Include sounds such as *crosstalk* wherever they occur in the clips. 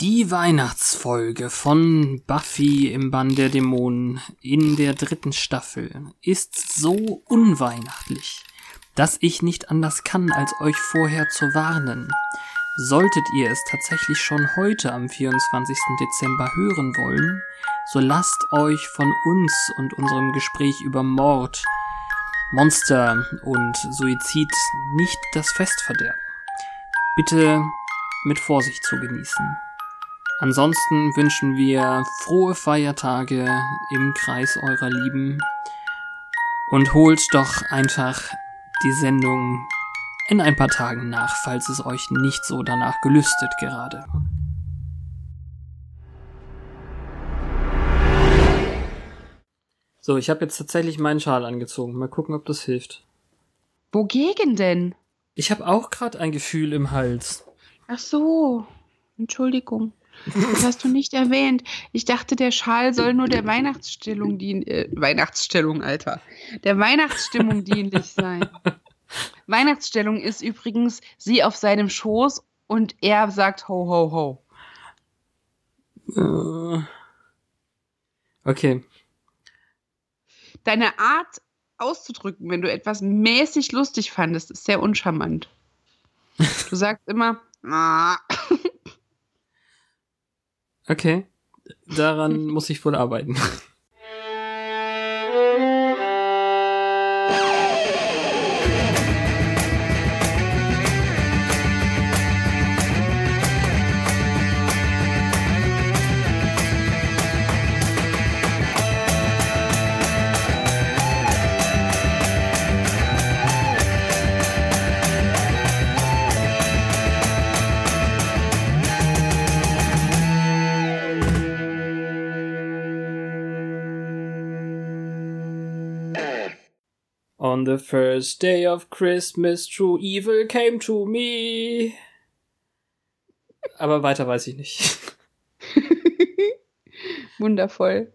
Die Weihnachtsfolge von Buffy im Bann der Dämonen in der dritten Staffel ist so unweihnachtlich, dass ich nicht anders kann, als euch vorher zu warnen. Solltet ihr es tatsächlich schon heute am 24. Dezember hören wollen, so lasst euch von uns und unserem Gespräch über Mord, Monster und Suizid nicht das Fest verderben. Bitte mit Vorsicht zu genießen. Ansonsten wünschen wir frohe Feiertage im Kreis eurer Lieben und holt doch einfach die Sendung in ein paar Tagen nach, falls es euch nicht so danach gelüstet gerade. So, ich habe jetzt tatsächlich meinen Schal angezogen. Mal gucken, ob das hilft. Wogegen denn? Ich habe auch gerade ein Gefühl im Hals. Ach so. Entschuldigung. Das hast du nicht erwähnt. Ich dachte, der Schal soll nur der Weihnachtsstellung dienen. Äh, Weihnachtsstellung, Alter. Der Weihnachtsstimmung dienlich sein. Weihnachtsstellung ist übrigens sie auf seinem Schoß und er sagt ho ho ho. Äh, okay. Deine Art auszudrücken, wenn du etwas mäßig lustig fandest, ist sehr uncharmant. Du sagst immer. Ah. Okay, daran muss ich wohl arbeiten. *laughs* On the first day of Christmas, true evil came to me. Aber weiter weiß ich nicht. *laughs* Wundervoll.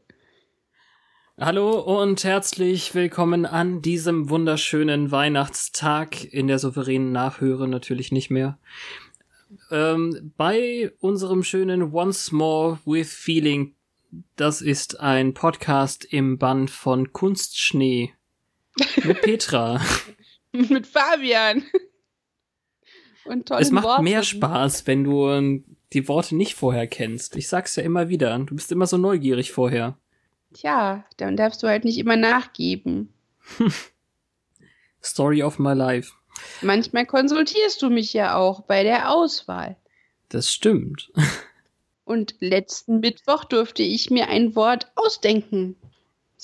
Hallo und herzlich willkommen an diesem wunderschönen Weihnachtstag in der souveränen Nachhöre natürlich nicht mehr. Ähm, bei unserem schönen Once More with Feeling, das ist ein Podcast im Bann von Kunstschnee mit Petra. *laughs* Mit Fabian. Und tollen Es macht Worten. mehr Spaß, wenn du ähm, die Worte nicht vorher kennst. Ich sag's ja immer wieder. Du bist immer so neugierig vorher. Tja, dann darfst du halt nicht immer nachgeben. *laughs* Story of my life. Manchmal konsultierst du mich ja auch bei der Auswahl. Das stimmt. *laughs* Und letzten Mittwoch durfte ich mir ein Wort ausdenken.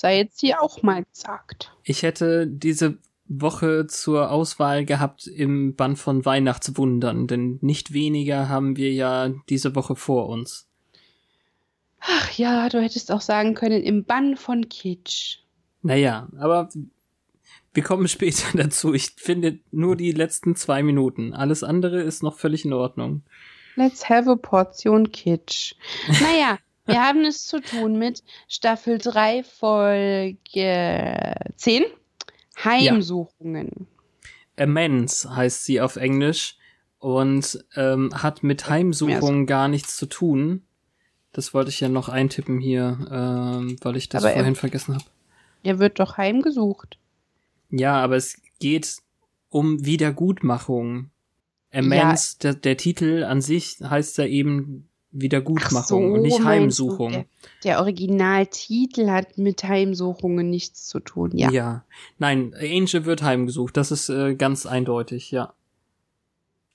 Sei jetzt hier auch mal gesagt. Ich hätte diese Woche zur Auswahl gehabt im Band von Weihnachtswundern, denn nicht weniger haben wir ja diese Woche vor uns. Ach ja, du hättest auch sagen können im Bann von Kitsch. Naja, aber wir kommen später *laughs* dazu. Ich finde nur die letzten zwei Minuten. Alles andere ist noch völlig in Ordnung. Let's have a Portion Kitsch. Naja, *laughs* Wir haben es zu tun mit Staffel 3, Folge 10. Heimsuchungen. Ja. Amends heißt sie auf Englisch und ähm, hat mit Heimsuchungen gar nichts zu tun. Das wollte ich ja noch eintippen hier, ähm, weil ich das aber vorhin er, vergessen habe. Er wird doch heimgesucht. Ja, aber es geht um Wiedergutmachung. Amends, ja. der, der Titel an sich heißt ja eben Wiedergutmachung so, und nicht Heimsuchung. Der, der, Originaltitel hat mit Heimsuchungen nichts zu tun, ja. Ja. Nein, Angel wird heimgesucht, das ist äh, ganz eindeutig, ja.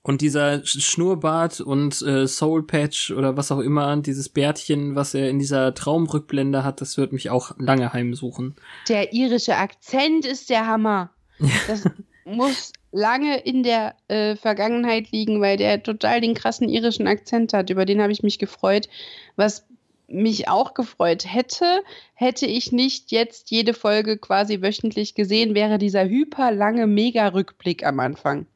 Und dieser Schnurrbart und äh, Soul Patch oder was auch immer, dieses Bärtchen, was er in dieser Traumrückblende hat, das wird mich auch lange heimsuchen. Der irische Akzent ist der Hammer. *laughs* Das muss lange in der äh, Vergangenheit liegen, weil der total den krassen irischen Akzent hat. Über den habe ich mich gefreut. Was mich auch gefreut hätte, hätte ich nicht jetzt jede Folge quasi wöchentlich gesehen, wäre dieser hyperlange Mega-Rückblick am Anfang.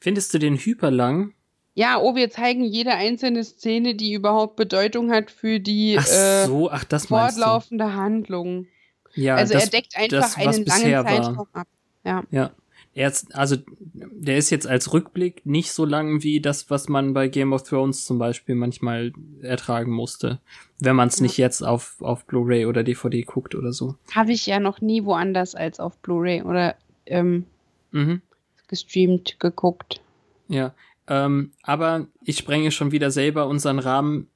Findest du den hyperlang? Ja, oh, wir zeigen jede einzelne Szene, die überhaupt Bedeutung hat für die ach äh, so, ach, das fortlaufende Handlung. Ja, also das, er deckt einfach das, einen langen Zeitraum ab. Ja. ja. Er ist, also der ist jetzt als Rückblick nicht so lang wie das, was man bei Game of Thrones zum Beispiel manchmal ertragen musste, wenn man es ja. nicht jetzt auf, auf Blu-ray oder DVD guckt oder so. Habe ich ja noch nie woanders als auf Blu-ray oder ähm, mhm. gestreamt geguckt. Ja, ähm, aber ich sprenge schon wieder selber unseren Rahmen.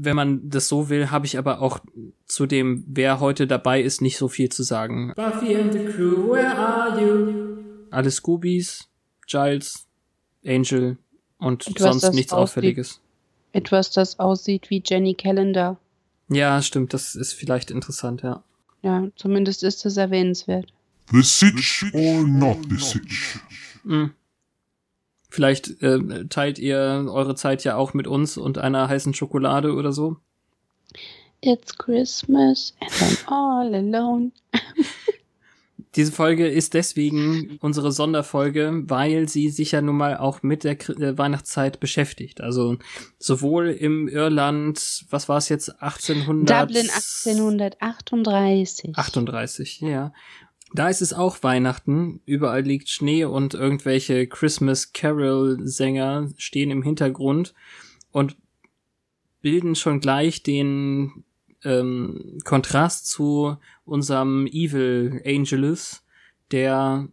Wenn man das so will, habe ich aber auch zu dem, wer heute dabei ist, nicht so viel zu sagen. Buffy and the crew, where are you? Alle Scoobies, Giles, Angel und Etwas, sonst nichts aussieht, Auffälliges. Etwas, das aussieht wie Jenny Calendar. Ja, stimmt, das ist vielleicht interessant, ja. Ja, zumindest ist es erwähnenswert. The Sitch or not the Sitch? Hm. Vielleicht äh, teilt ihr eure Zeit ja auch mit uns und einer heißen Schokolade oder so. It's Christmas and I'm all alone. *laughs* Diese Folge ist deswegen unsere Sonderfolge, weil sie sich ja nun mal auch mit der äh, Weihnachtszeit beschäftigt. Also sowohl im Irland, was war es jetzt, 1800? Dublin 1838. 38, ja. Da ist es auch Weihnachten, überall liegt Schnee und irgendwelche Christmas Carol Sänger stehen im Hintergrund und bilden schon gleich den ähm, Kontrast zu unserem Evil Angelus, der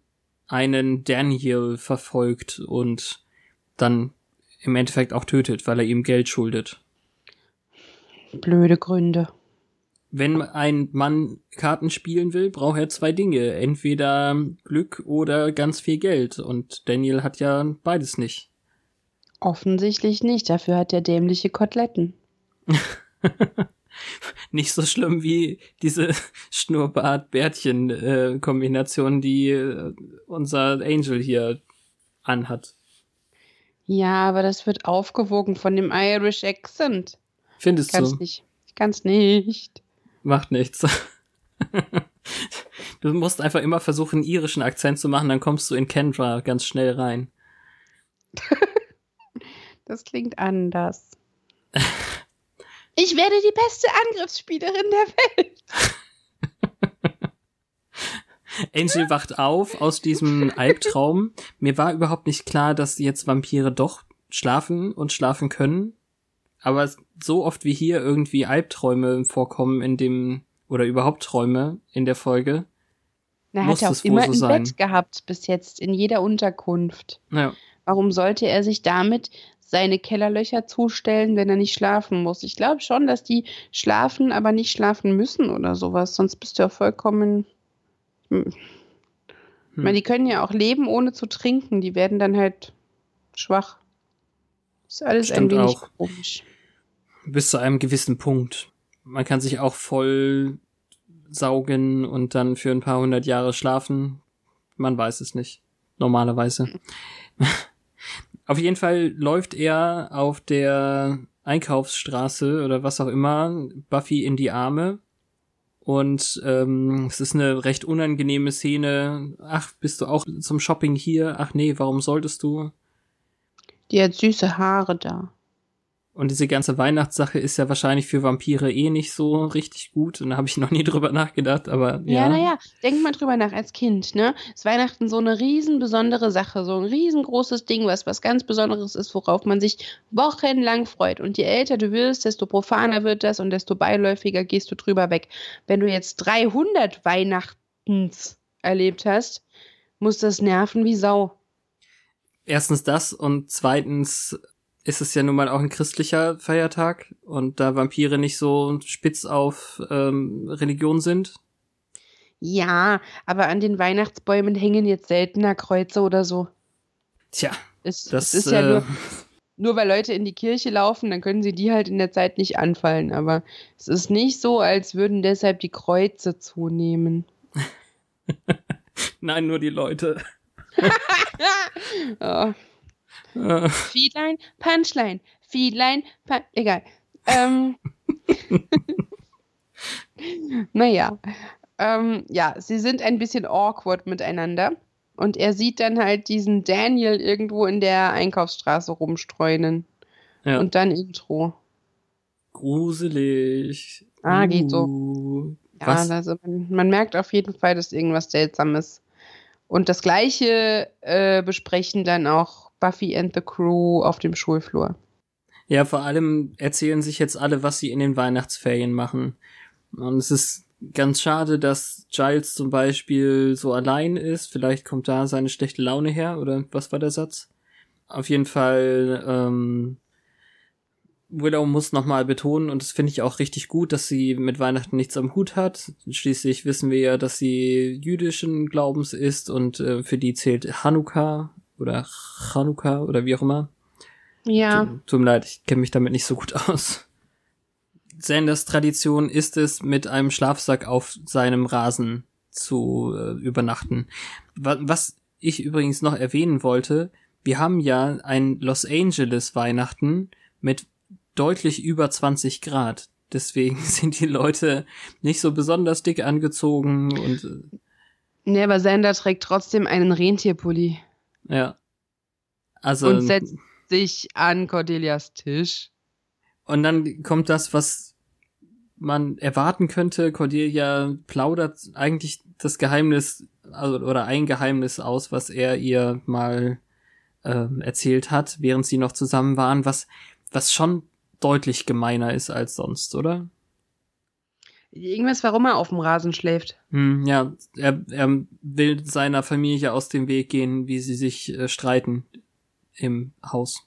einen Daniel verfolgt und dann im Endeffekt auch tötet, weil er ihm Geld schuldet. Blöde Gründe wenn ein Mann Karten spielen will, braucht er zwei Dinge. Entweder Glück oder ganz viel Geld. Und Daniel hat ja beides nicht. Offensichtlich nicht. Dafür hat er dämliche Koteletten. *laughs* *laughs* nicht so schlimm wie diese *laughs* Schnurrbart-Bärtchen-Kombination, die äh, unser Angel hier anhat. Ja, aber das wird aufgewogen von dem Irish Accent. Findest ich kann's du? Nicht. Ich kann's nicht. Macht nichts. *laughs* du musst einfach immer versuchen, einen irischen Akzent zu machen, dann kommst du in Kendra ganz schnell rein. das klingt anders. Ich werde die beste Angriffsspielerin der Welt. *laughs* Angel wacht auf aus diesem Albtraum. Mir war überhaupt nicht klar, dass jetzt Vampire doch schlafen und schlafen können aber so oft wie hier irgendwie Albträume vorkommen in dem, oder überhaupt Träume in der Folge. Na, hat er auch immer so ein sein. Bett gehabt bis jetzt, in jeder Unterkunft. Ja. Warum sollte er sich damit seine Kellerlöcher zustellen, wenn er nicht schlafen muss? Ich glaube schon, dass die schlafen, aber nicht schlafen müssen oder sowas. Sonst bist du ja vollkommen. Hm. Ich meine, die können ja auch leben, ohne zu trinken. Die werden dann halt schwach. Ist alles Stimmt ein wenig auch. komisch bis zu einem gewissen Punkt. Man kann sich auch voll saugen und dann für ein paar hundert Jahre schlafen. Man weiß es nicht. Normalerweise. Auf jeden Fall läuft er auf der Einkaufsstraße oder was auch immer Buffy in die Arme. Und ähm, es ist eine recht unangenehme Szene. Ach, bist du auch zum Shopping hier? Ach nee, warum solltest du? Die hat süße Haare da. Und diese ganze Weihnachtssache ist ja wahrscheinlich für Vampire eh nicht so richtig gut. Und da habe ich noch nie *laughs* drüber nachgedacht, aber ja. Ja, naja, denk mal drüber nach als Kind, ne? Ist Weihnachten so eine riesen besondere Sache, so ein riesengroßes Ding, was was ganz Besonderes ist, worauf man sich wochenlang freut. Und je älter du wirst, desto profaner wird das und desto beiläufiger gehst du drüber weg. Wenn du jetzt 300 Weihnachtens erlebt hast, muss das nerven wie Sau. Erstens das und zweitens ist es ja nun mal auch ein christlicher Feiertag und da Vampire nicht so spitz auf ähm, Religion sind. Ja, aber an den Weihnachtsbäumen hängen jetzt seltener Kreuze oder so. Tja, es, das es ist ja nur, äh, *laughs* nur weil Leute in die Kirche laufen, dann können sie die halt in der Zeit nicht anfallen. Aber es ist nicht so, als würden deshalb die Kreuze zunehmen. *laughs* Nein, nur die Leute. oh. *laughs* Äh. *laughs* Feedline, Punchline, Feedline, Pun egal. Ähm, *laughs* naja, ähm, ja, sie sind ein bisschen awkward miteinander. Und er sieht dann halt diesen Daniel irgendwo in der Einkaufsstraße rumstreunen. Ja. Und dann Intro. Gruselig. Ah, geht so. Uh, ja, also man, man, merkt auf jeden Fall, dass irgendwas Seltsames Und das gleiche äh, besprechen dann auch Buffy and the Crew auf dem Schulflur. Ja, vor allem erzählen sich jetzt alle, was sie in den Weihnachtsferien machen. Und es ist ganz schade, dass Giles zum Beispiel so allein ist. Vielleicht kommt da seine schlechte Laune her, oder was war der Satz? Auf jeden Fall, ähm, Willow muss nochmal betonen, und das finde ich auch richtig gut, dass sie mit Weihnachten nichts am Hut hat. Schließlich wissen wir ja, dass sie jüdischen Glaubens ist und äh, für die zählt Hanukkah oder Chanukka oder wie auch immer. Ja. Tut, tut mir leid, ich kenne mich damit nicht so gut aus. Sanders Tradition ist es, mit einem Schlafsack auf seinem Rasen zu äh, übernachten. Was, ich übrigens noch erwähnen wollte, wir haben ja ein Los Angeles Weihnachten mit deutlich über 20 Grad. Deswegen *laughs* sind die Leute nicht so besonders dick angezogen und äh, Nee, aber Sander trägt trotzdem einen Rentierpulli ja. Also und setzt sich an Cordelias Tisch. Und dann kommt das, was man erwarten könnte. Cordelia plaudert eigentlich das Geheimnis also, oder ein Geheimnis aus, was er ihr mal äh, erzählt hat, während sie noch zusammen waren, was, was schon deutlich gemeiner ist als sonst, oder? Irgendwas, warum er auf dem Rasen schläft. Hm, ja, er, er will seiner Familie aus dem Weg gehen, wie sie sich äh, streiten im Haus.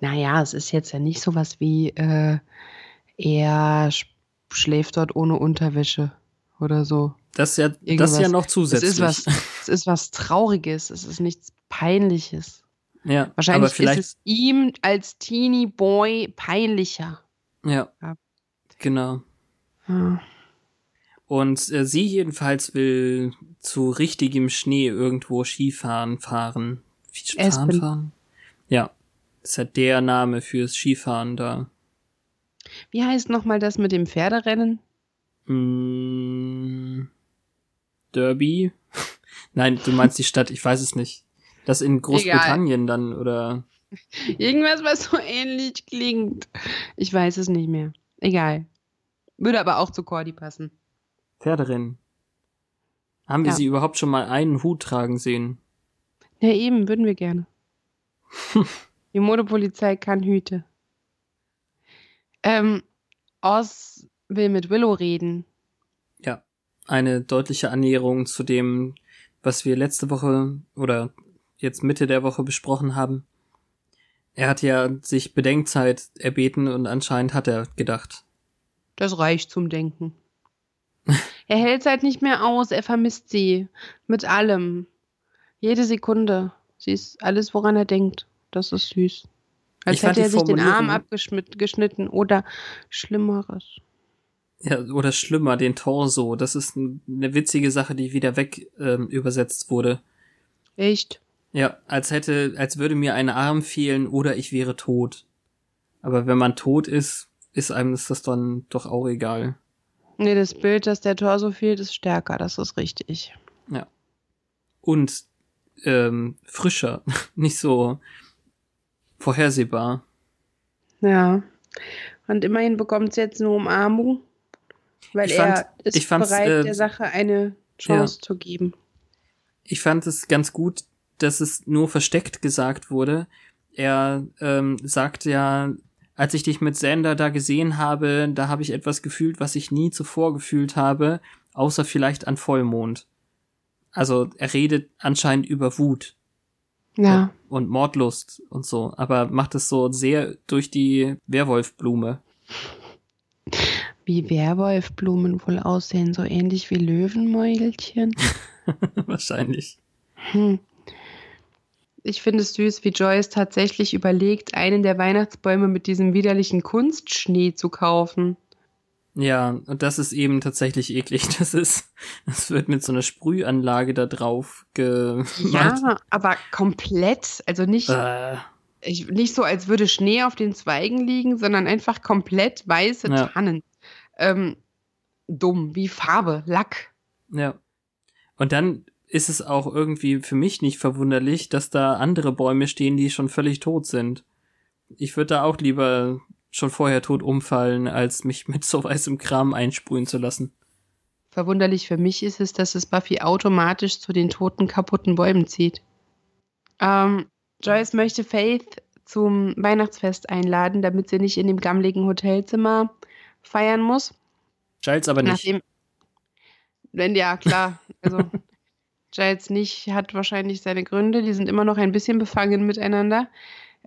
Naja, es ist jetzt ja nicht sowas wie, äh, er sch schläft dort ohne Unterwäsche oder so. Das ist ja, das ist ja noch Es zusätzlich. ist was, es ist was Trauriges, es ist nichts Peinliches. ja, Wahrscheinlich aber vielleicht, ist es ihm als Teenie Boy peinlicher. ja, Ja. genau. Hm. Und äh, sie jedenfalls will zu richtigem Schnee irgendwo Skifahren fahren. Skifahren fahren? Ja. Ist ja der Name fürs Skifahren da. Wie heißt nochmal das mit dem Pferderennen? Mm, Derby? *laughs* Nein, du meinst die Stadt, ich weiß es nicht. Das in Großbritannien dann, oder? *laughs* Irgendwas, was so ähnlich klingt. Ich weiß es nicht mehr. Egal. Würde aber auch zu Cordy passen. Pferderennen. Haben wir Ja. sie überhaupt schon mal einen Hut tragen sehen? Ja, eben, würden wir gerne. *laughs* Die Modepolizei kann Hüte. Ähm, Oz will mit Willow reden. Ja. Eine deutliche Annäherung zu dem, was wir letzte Woche oder jetzt Mitte der Woche besprochen haben. Er hat ja sich Bedenkzeit erbeten und anscheinend hat er gedacht. Das reicht zum Denken. *laughs* er hält es halt nicht mehr aus, er vermisst sie. Mit allem. Jede Sekunde. Sie ist alles, woran er denkt. Das ist süß. Als Ich hätte er sich den Arm abgeschnitten oder Schlimmeres. Ja, oder schlimmer, den Torso. Das ist eine witzige Sache, die wieder weg ähm, übersetzt wurde. Echt? Ja, als hätte, als würde mir ein Arm fehlen oder ich wäre tot. Aber wenn man tot ist, ist einem ist das dann doch auch egal. Nee, das Bild, dass der Torso fehlt, ist stärker. Das ist richtig. Und ähm, frischer, *laughs* nicht so vorhersehbar. Ja. Und immerhin bekommt sie jetzt eine Umarmung, weil Ich fand- er ist ich fand's, bereit, äh, der Sache eine Chance zu geben. Ich fand es ganz gut, dass es nur versteckt gesagt wurde. Er ähm, sagt ja, als ich dich mit Sander da gesehen habe, da habe ich etwas gefühlt, was ich nie zuvor gefühlt habe, außer vielleicht an Vollmond. Also er redet anscheinend über Wut Ja. und Mordlust und so, aber macht es so sehr durch die Werwolfblume. Wie Werwolfblumen wohl aussehen, so ähnlich wie Löwenmäulchen. *laughs* Wahrscheinlich. Hm. Ich finde es süß, wie Joyce tatsächlich überlegt, einen der Weihnachtsbäume mit diesem widerlichen Kunstschnee zu kaufen. Ja, und das ist eben tatsächlich eklig. *laughs* Das ist, das wird mit so einer Sprühanlage da drauf gemacht. Ja, aber komplett. Also nicht, Äh, ich, nicht so, als würde Schnee auf den Zweigen liegen, sondern einfach komplett weiße Ja. Tannen. Ähm, dumm, wie Farbe, Lack. ja. Und dann ist es auch irgendwie für mich nicht verwunderlich, dass da andere Bäume stehen, die schon völlig tot sind. Ich würde da auch lieber schon vorher tot umfallen, als mich mit so weißem Kram einsprühen zu lassen. Verwunderlich für mich ist es, dass es Buffy automatisch zu den toten, kaputten Bäumen zieht. Ähm, Joyce möchte Faith zum Weihnachtsfest einladen, damit sie nicht in dem gammligen Hotelzimmer feiern muss. Giles aber nicht. Nachdem, wenn ja, klar. Also *laughs* Giles nicht, hat wahrscheinlich seine Gründe. Die sind immer noch ein bisschen befangen miteinander.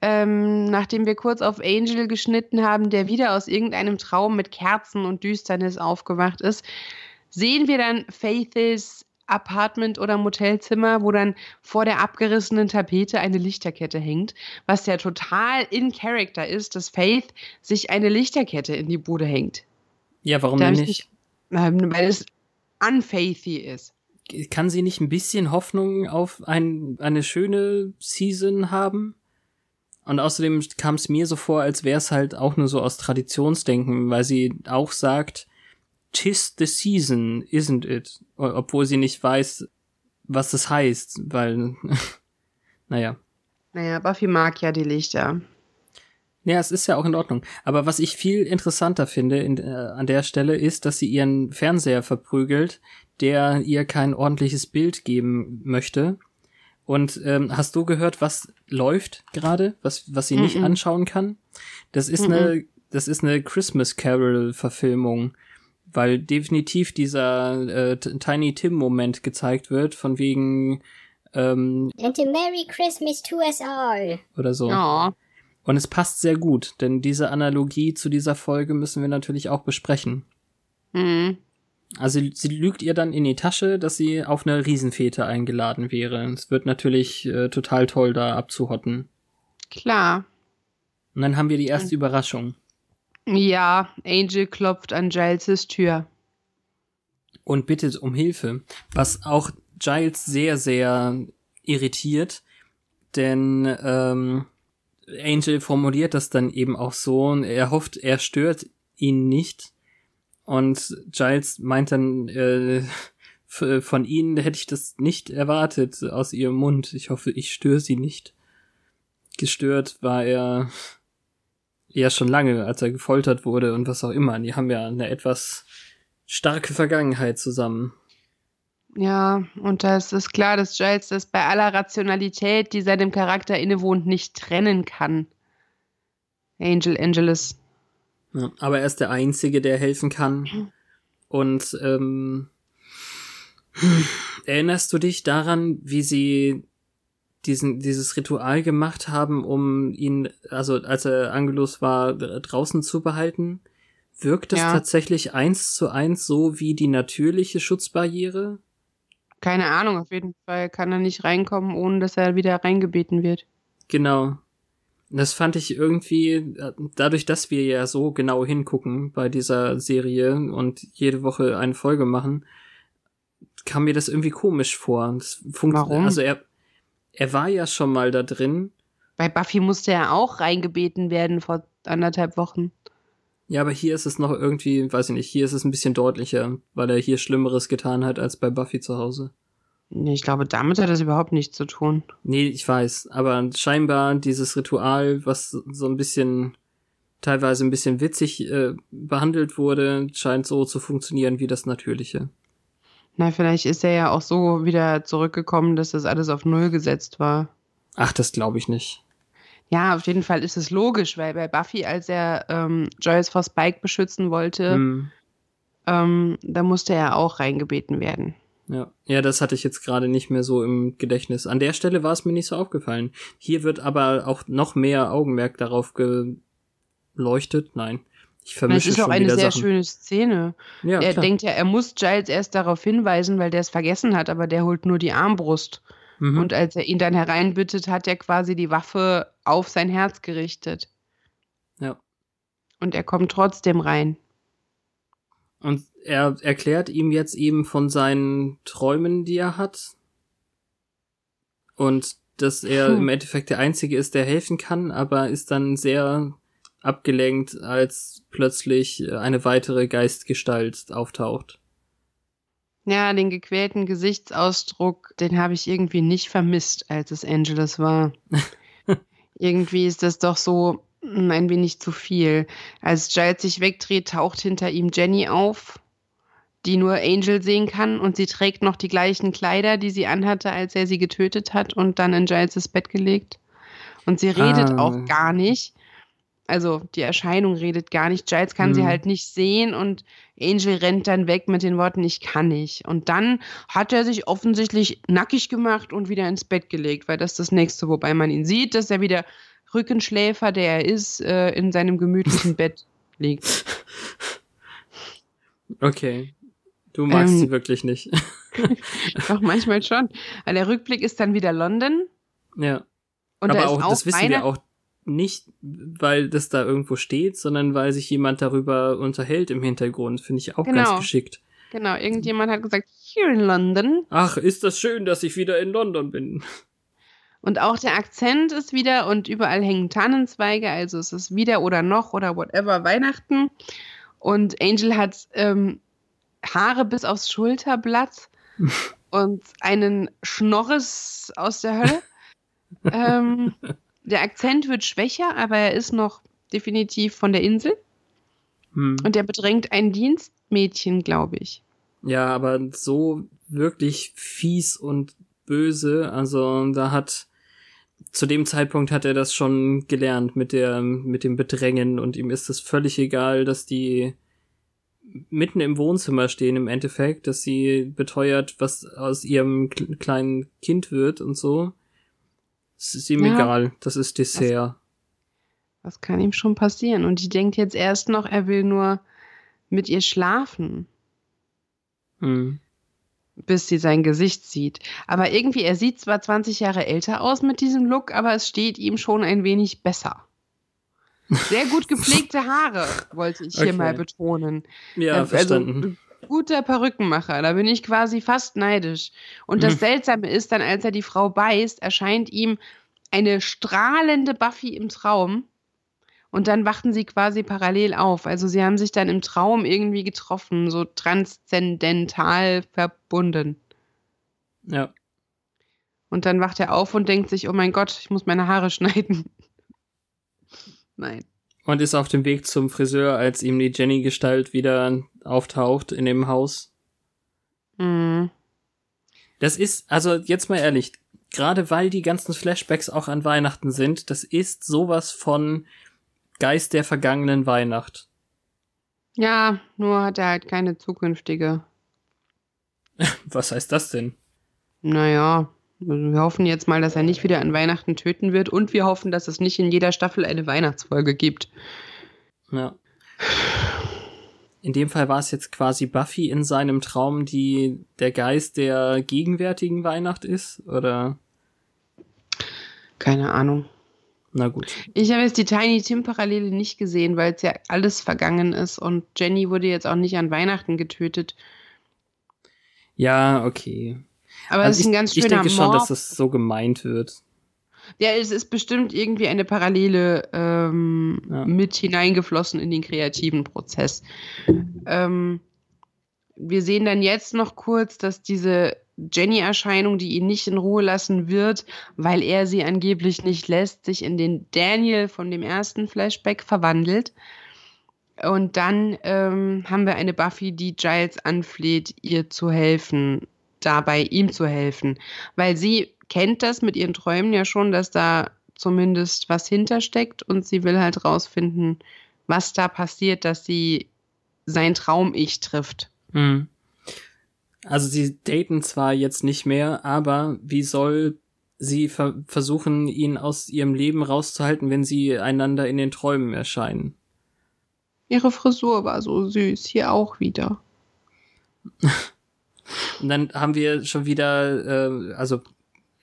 Ähm, nachdem wir kurz auf Angel geschnitten haben, der wieder aus irgendeinem Traum mit Kerzen und Düsternis aufgewacht ist, sehen wir dann Faiths Apartment oder Motelzimmer, wo dann vor der abgerissenen Tapete eine Lichterkette hängt, was ja total in Character ist, dass Faith sich eine Lichterkette in die Bude hängt. Ja, warum denn ich nicht? Ähm, weil es unfaithy ist. Kann sie nicht ein bisschen Hoffnung auf ein, eine schöne Season haben? Und außerdem kam es mir so vor, als wäre es halt auch nur so aus Traditionsdenken, weil sie auch sagt, tis the season, isn't it? Obwohl sie nicht weiß, was das heißt, weil, *laughs* naja. Naja, Buffy mag ja die Lichter. Ja, es ist ja auch in Ordnung. Aber was ich viel interessanter finde in, äh, an der Stelle ist, dass sie ihren Fernseher verprügelt, der ihr kein ordentliches Bild geben möchte. Und ähm, hast du gehört, was läuft gerade, was was sie nicht Mhm. anschauen kann? Das ist eine das ist eine Christmas Carol Verfilmung, weil definitiv dieser äh, Tiny Tim Moment gezeigt wird von wegen ähm, And a Merry Christmas to us all. oder so. Ja. Und es passt sehr gut, denn diese Analogie zu dieser Folge müssen wir natürlich auch besprechen. Mhm. Also sie, lügt ihr dann in die Tasche, dass sie auf eine Riesenfete eingeladen wäre. Es wird natürlich äh, total toll, da abzuhotten. Klar. Und dann haben wir die erste Überraschung. Ja, Angel klopft an Giles' Tür. und bittet um Hilfe, was auch Giles sehr, sehr irritiert, denn ähm, Angel formuliert das dann eben auch so und er hofft, er stört ihn nicht und Giles meint dann, äh, von ihnen hätte ich das nicht erwartet aus ihrem Mund. Ich hoffe, ich störe sie nicht. Gestört war er ja schon lange, als er gefoltert wurde und was auch immer. Die haben ja eine etwas starke Vergangenheit zusammen. Ja, und da ist klar, dass Giles das bei aller Rationalität, die seinem Charakter innewohnt, nicht trennen kann. Angel Angelus. Ja, aber er ist der Einzige, der helfen kann. Und ähm, erinnerst du dich daran, wie sie diesen, dieses Ritual gemacht haben, um ihn, also als er Angelus war, draußen zu behalten? Wirkt es Ja. tatsächlich eins zu eins so wie die natürliche Schutzbarriere? Keine Ahnung, auf jeden Fall kann er nicht reinkommen, ohne dass er wieder reingebeten wird. Genau. Das fand ich irgendwie, äh, dadurch, dass wir ja so genau hingucken bei dieser Serie und jede Woche eine Folge machen, kam mir das irgendwie komisch vor. Warum? Also er, er war ja schon mal da drin. Bei Buffy musste er auch reingebeten werden vor anderthalb Wochen. Ja, aber hier ist es noch irgendwie, weiß ich nicht, hier ist es ein bisschen deutlicher, weil er hier Schlimmeres getan hat als bei Buffy zu Hause. Nee, ich glaube, damit hat das überhaupt nichts zu tun. Nee, ich weiß, aber scheinbar dieses Ritual, was so ein bisschen teilweise ein bisschen witzig äh, behandelt wurde, scheint so zu funktionieren wie das Natürliche. Na, vielleicht ist er ja auch so wieder zurückgekommen, dass das alles auf Null gesetzt war. Ach, das glaube ich nicht. Ja, auf jeden Fall ist es logisch, weil bei Buffy, als er ähm, Joyce vor Spike beschützen wollte, Hm, ähm, da musste er auch reingebeten werden. Ja. ja, das hatte ich jetzt gerade nicht mehr so im Gedächtnis. An der Stelle war es mir nicht so aufgefallen. Hier wird aber auch noch mehr Augenmerk darauf geleuchtet. Nein, ich Das vermische ist auch schon eine wieder sehr Sachen. schöne Szene. ja, er klar. denkt ja, er muss Giles erst darauf hinweisen, weil der es vergessen hat, aber der holt nur die Armbrust. mhm. Und als er ihn dann hereinbittet, hat er quasi die Waffe auf sein Herz gerichtet. ja. Und er kommt trotzdem rein. Und er erklärt ihm jetzt eben von seinen Träumen, die er hat. Und dass er Puh. im Endeffekt der Einzige ist, der helfen kann, aber ist dann sehr abgelenkt, als plötzlich eine weitere Geistgestalt auftaucht. Ja, den gequälten Gesichtsausdruck, den habe ich irgendwie nicht vermisst, als es Angelus war. *laughs* irgendwie ist das doch so mm, ein wenig zu viel. Als Giles sich wegdreht, taucht hinter ihm Jenny auf, die nur Angel sehen kann und sie trägt noch die gleichen Kleider, die sie anhatte, als er sie getötet hat und dann in Giles' Bett gelegt. Und sie redet Ah. auch gar nicht. Also die Erscheinung redet gar nicht. Giles kann sie Hm. halt nicht sehen und Angel rennt dann weg mit den Worten, ich kann nicht. Und dann hat er sich offensichtlich nackig gemacht und wieder ins Bett gelegt, weil das ist das nächste, wobei man ihn sieht, dass er wieder Rückenschläfer, der er ist, äh, in seinem gemütlichen *laughs* Bett liegt. Okay. Du magst Ähm, sie wirklich nicht. *laughs* Doch, manchmal schon. Weil der Rückblick ist dann wieder London ja. und da Aber ist auch, auch das wissen wir auch nicht, weil das da irgendwo steht, sondern weil sich jemand darüber unterhält im Hintergrund. Finde ich auch Genau. ganz geschickt. Genau, irgendjemand hat gesagt, here in London. Ach, ist das schön, dass ich wieder in London bin. Und auch der Akzent ist wieder und überall hängen Tannenzweige, also es ist wieder oder noch oder whatever Weihnachten. Und Angel hat ähm, Haare bis aufs Schulterblatt und einen Schnorres aus der Hölle. *laughs* ähm, der Akzent wird schwächer, aber er ist noch definitiv von der Insel Hm. und er bedrängt ein Dienstmädchen, glaube ich. Ja, aber so wirklich fies und böse, also da hat zu dem Zeitpunkt hat er das schon gelernt mit der mit dem Bedrängen und ihm ist es völlig egal, dass die mitten im Wohnzimmer stehen im Endeffekt, dass sie beteuert, was aus ihrem kl- kleinen Kind wird und so. Es ist ihm Ja. egal, das ist Dessert. Was kann ihm schon passieren? Und die denkt jetzt erst noch, er will nur mit ihr schlafen. Hm. bis sie sein Gesicht sieht. Aber irgendwie, er sieht zwar 20 Jahre älter aus mit diesem Look, aber es steht ihm schon ein wenig besser. Sehr gut *laughs* gepflegte Haare, wollte ich hier Okay. mal betonen. Ja, Also, verstanden. Guter Perückenmacher, da bin ich quasi fast neidisch. Und das Mhm. Seltsame ist dann, als er die Frau beißt, erscheint ihm eine strahlende Buffy im Traum. Und dann wachten sie quasi parallel auf. Also sie haben sich dann im Traum irgendwie getroffen, so transzendental verbunden. ja. Und dann wacht er auf und denkt sich, oh mein Gott, ich muss meine Haare *laughs* schneiden. Nein. Und ist auf dem Weg zum Friseur, als ihm die Jenny-Gestalt wieder auftaucht in dem Haus. Mhm. Das ist, also jetzt mal ehrlich, gerade weil die ganzen Flashbacks auch an Weihnachten sind, das ist sowas von Geist der vergangenen Weihnacht. Ja, nur hat er halt keine zukünftige. *laughs* Was heißt das denn? Naja, wir hoffen jetzt mal, dass er nicht wieder an Weihnachten töten wird und wir hoffen, dass es nicht in jeder Staffel eine Weihnachtsfolge gibt. Ja. In dem Fall war es jetzt quasi Buffy in seinem Traum, die der Geist der gegenwärtigen Weihnacht ist, oder? Keine Ahnung. Na gut. Ich habe jetzt die Tiny Tim Parallele nicht gesehen, weil es ja alles vergangen ist und Jenny wurde jetzt auch nicht an Weihnachten getötet. Ja, okay. Aber Also es ist ein ganz ich, schöner ich denke schon, Morph. dass das so gemeint wird. Ja, es ist bestimmt irgendwie eine Parallele ähm, Ja. mit hineingeflossen in den kreativen Prozess. Ähm, wir sehen dann jetzt noch kurz, dass diese Jenny-Erscheinung, die ihn nicht in Ruhe lassen wird, weil er sie angeblich nicht lässt, sich in den Daniel von dem ersten Flashback verwandelt. Und dann ähm, haben wir eine Buffy, die Giles anfleht, ihr zu helfen, dabei ihm zu helfen. Weil sie kennt das mit ihren Träumen ja schon, dass da zumindest was hintersteckt und sie will halt rausfinden, was da passiert, dass sie sein Traum-Ich trifft. Mhm. Also sie daten zwar jetzt nicht mehr, aber wie soll sie ver versuchen, ihn aus ihrem Leben rauszuhalten, wenn sie einander in den Träumen erscheinen? Ihre Frisur war so süß, hier auch wieder. *laughs* Und dann haben wir schon wieder, äh, also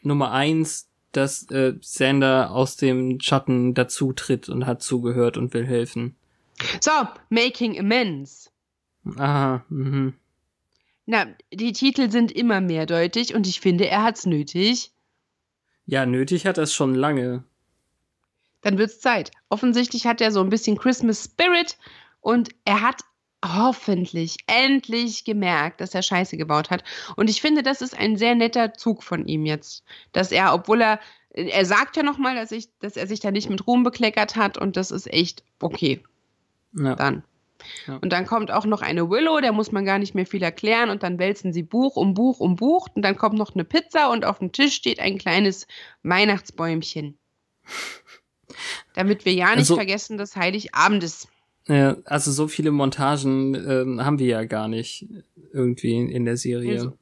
Nummer eins, dass äh, Sander aus dem Schatten dazutritt und hat zugehört und will helfen. So, Making Amends. Aha, mhm. Na, die Titel sind immer mehrdeutig und ich finde, er hat's nötig. Ja, nötig hat er es schon lange. Dann wird's Zeit. Offensichtlich hat er so ein bisschen Christmas Spirit und er hat hoffentlich endlich gemerkt, dass er Scheiße gebaut hat. Und ich finde, das ist ein sehr netter Zug von ihm jetzt, dass er, obwohl er, er sagt ja noch mal, dass, ich, dass er sich da nicht mit Ruhm bekleckert hat und das ist echt okay. Ja. Dann. Ja. Und dann kommt auch noch eine Willow, der muss man gar nicht mehr viel erklären. Und dann wälzen sie Buch um Buch um Buch. Und dann kommt noch eine Pizza und auf dem Tisch steht ein kleines Weihnachtsbäumchen. *laughs* Damit wir ja nicht Also- vergessen, dass Heiligabend ist. Ja, also so viele Montagen ähm, haben wir ja gar nicht irgendwie in der Serie. Also-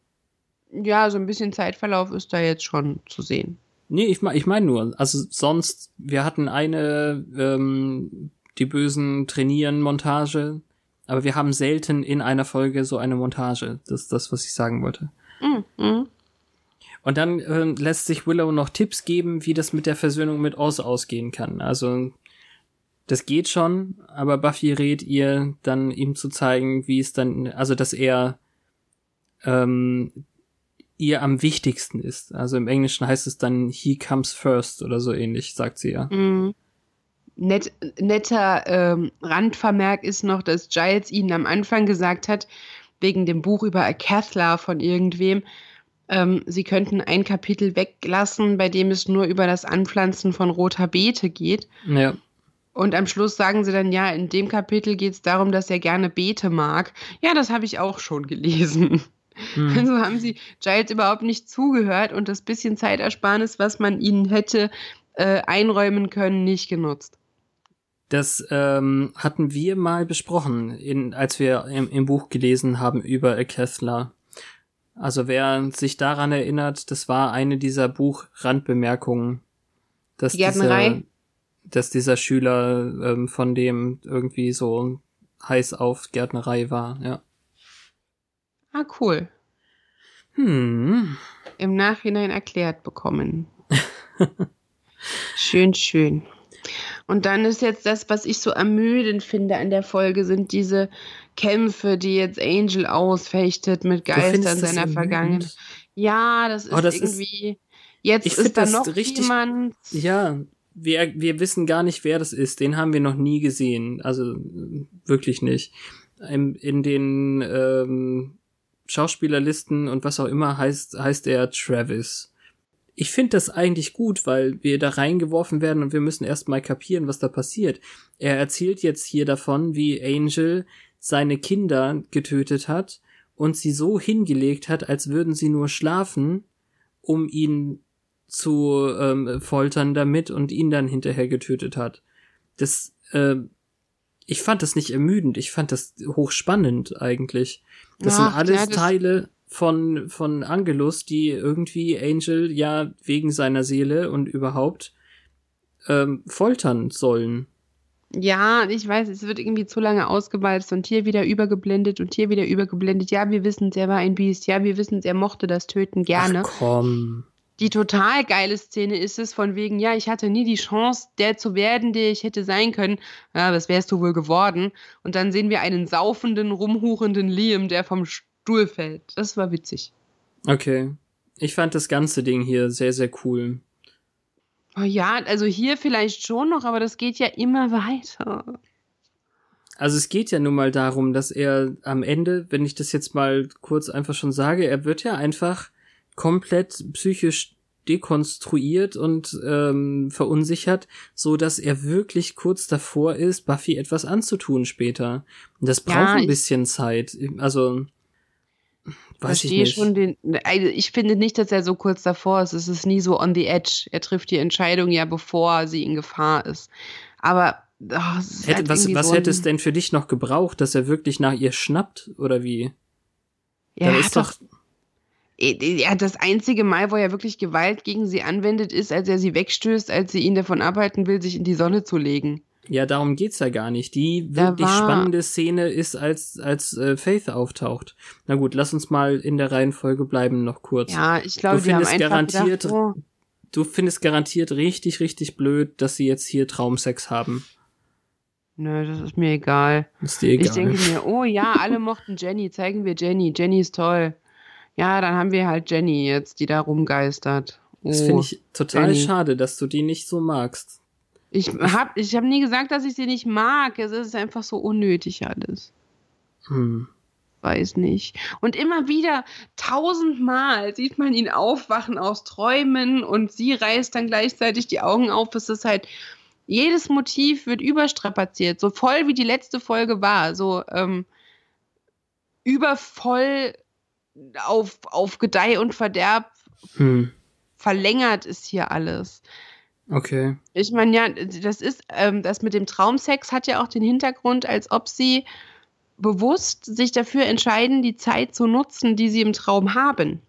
Ja, so ein bisschen Zeitverlauf ist da jetzt schon zu sehen. Nee, ich meine ich mein nur, also sonst, wir hatten eine, ähm, die Bösen trainieren Montage, aber wir haben selten in einer Folge so eine Montage. Das ist das, was ich sagen wollte. Mhm. Mhm. Und dann ähm, lässt sich Willow noch Tipps geben, wie das mit der Versöhnung mit Oz ausgehen kann. Also das geht schon, aber Buffy rät ihr dann ihm zu zeigen, wie es dann, also dass er ähm, ihr am wichtigsten ist. Also im Englischen heißt es dann he comes first oder so ähnlich, sagt sie ja. Mhm. Net, netter ähm, Randvermerk ist noch, dass Giles ihnen am Anfang gesagt hat, wegen dem Buch über Acathla von irgendwem, ähm, sie könnten ein Kapitel weglassen, bei dem es nur über das Anpflanzen von roter Beete geht. Ja. Und am Schluss sagen sie dann, ja, in dem Kapitel geht es darum, dass er gerne Beete mag. Ja, das habe ich auch schon gelesen. Hm. Also haben sie Giles überhaupt nicht zugehört und das bisschen Zeitersparnis, was man ihnen hätte äh, einräumen können, nicht genutzt. Das ähm, hatten wir mal besprochen, in, als wir im, im Buch gelesen haben über Akethla. Also wer sich daran erinnert, das war eine dieser Buchrandbemerkungen, dass Die Gärtnerei? Dass dieser Schüler ähm, von dem irgendwie so heiß auf Gärtnerei war. Ja. Ah, cool. Hm. Im Nachhinein erklärt bekommen. *laughs* schön, schön. Und dann ist jetzt das, was ich so ermüdend finde an der Folge, sind diese Kämpfe, die jetzt Angel ausfechtet mit Geistern seiner? Vergangenheit. Ja, das ist Oh, das ist- irgendwie. jetzt Ich find ist da das noch richtig- jemand. Ja, wir, wir wissen gar nicht, wer das ist. Den haben wir noch nie gesehen. Also wirklich nicht. In, in den ähm, Schauspielerlisten und was auch immer heißt, heißt er Travis. Ich finde das eigentlich gut, weil wir da reingeworfen werden und wir müssen erstmal kapieren, was da passiert. Er erzählt jetzt hier davon, wie Angel seine Kinder getötet hat und sie so hingelegt hat, als würden sie nur schlafen, um ihn zu ähm, foltern damit und ihn dann hinterher getötet hat. Das, äh, ich fand das nicht ermüdend, ich fand das hochspannend eigentlich. Das Ach, sind alles ja, das- Teile von, von Angelus, die irgendwie Angel ja wegen seiner Seele und überhaupt ähm, foltern sollen. Ja, ich weiß, es wird irgendwie zu lange ausgewalzt und hier wieder übergeblendet und hier wieder übergeblendet. Ja, wir wissen, er war ein Biest. Ja, wir wissen, er mochte das Töten gerne. Ach komm. Die total geile Szene ist es von wegen, ja, ich hatte nie die Chance, der zu werden, der ich hätte sein können. Ja, was wärst du wohl geworden? Und dann sehen wir einen saufenden, rumhuchenden Liam, der vom Stuhl fällt. Das war witzig. Okay. Ich fand das ganze Ding hier sehr, sehr cool. Oh ja, also hier vielleicht schon noch, aber das geht ja immer weiter. Also es geht ja nun mal darum, dass er am Ende, wenn ich das jetzt mal kurz einfach schon sage, er wird ja einfach komplett psychisch dekonstruiert und ähm, verunsichert, so dass er wirklich kurz davor ist, Buffy etwas anzutun später. Und das braucht Ja, ein ich- bisschen Zeit. Also weiß ich verstehe nicht. schon den. Also ich finde nicht, dass er so kurz davor ist. Es ist nie so on the edge. Er trifft die Entscheidung ja, bevor sie in Gefahr ist. Aber oh, Hätte, halt was was so hätte es denn für dich noch gebraucht, dass er wirklich nach ihr schnappt oder wie? Er Dann hat ist doch. Ja, das einzige Mal, wo er wirklich Gewalt gegen sie anwendet, ist, als er sie wegstößt, als sie ihn davon abhalten will, sich in die Sonne zu legen. Ja, darum geht's ja gar nicht. Die wirklich spannende Szene ist, als, als äh, Faith auftaucht. Na gut, lass uns mal in der Reihenfolge bleiben noch kurz. Ja, ich glaube, Du die haben findest garantiert- gedacht, oh, Du findest garantiert richtig, richtig blöd, dass sie jetzt hier Traumsex haben. nö, das ist mir egal. Ist dir egal. Ich denke mir, oh ja, alle mochten *laughs* Jenny, zeigen wir Jenny. Jenny ist toll. Ja, dann haben wir halt Jenny jetzt, die da rumgeistert. Oh. das finde ich total Jenny. schade, dass du die nicht so magst. Ich hab, ich hab nie gesagt, dass ich sie nicht mag. Es ist einfach so unnötig alles. Hm. Weiß nicht. Und immer wieder, tausendmal sieht man ihn aufwachen aus Träumen und sie reißt dann gleichzeitig die Augen auf. Es ist halt jedes Motiv wird überstrapaziert, so voll wie die letzte Folge war, so ähm, übervoll auf, auf Gedeih und Verderb Hm. verlängert ist hier alles. Okay. Ich meine, ja, das ist, ähm, das mit dem Traumsex hat ja auch den Hintergrund, als ob sie bewusst sich dafür entscheiden, die Zeit zu nutzen, die sie im Traum haben.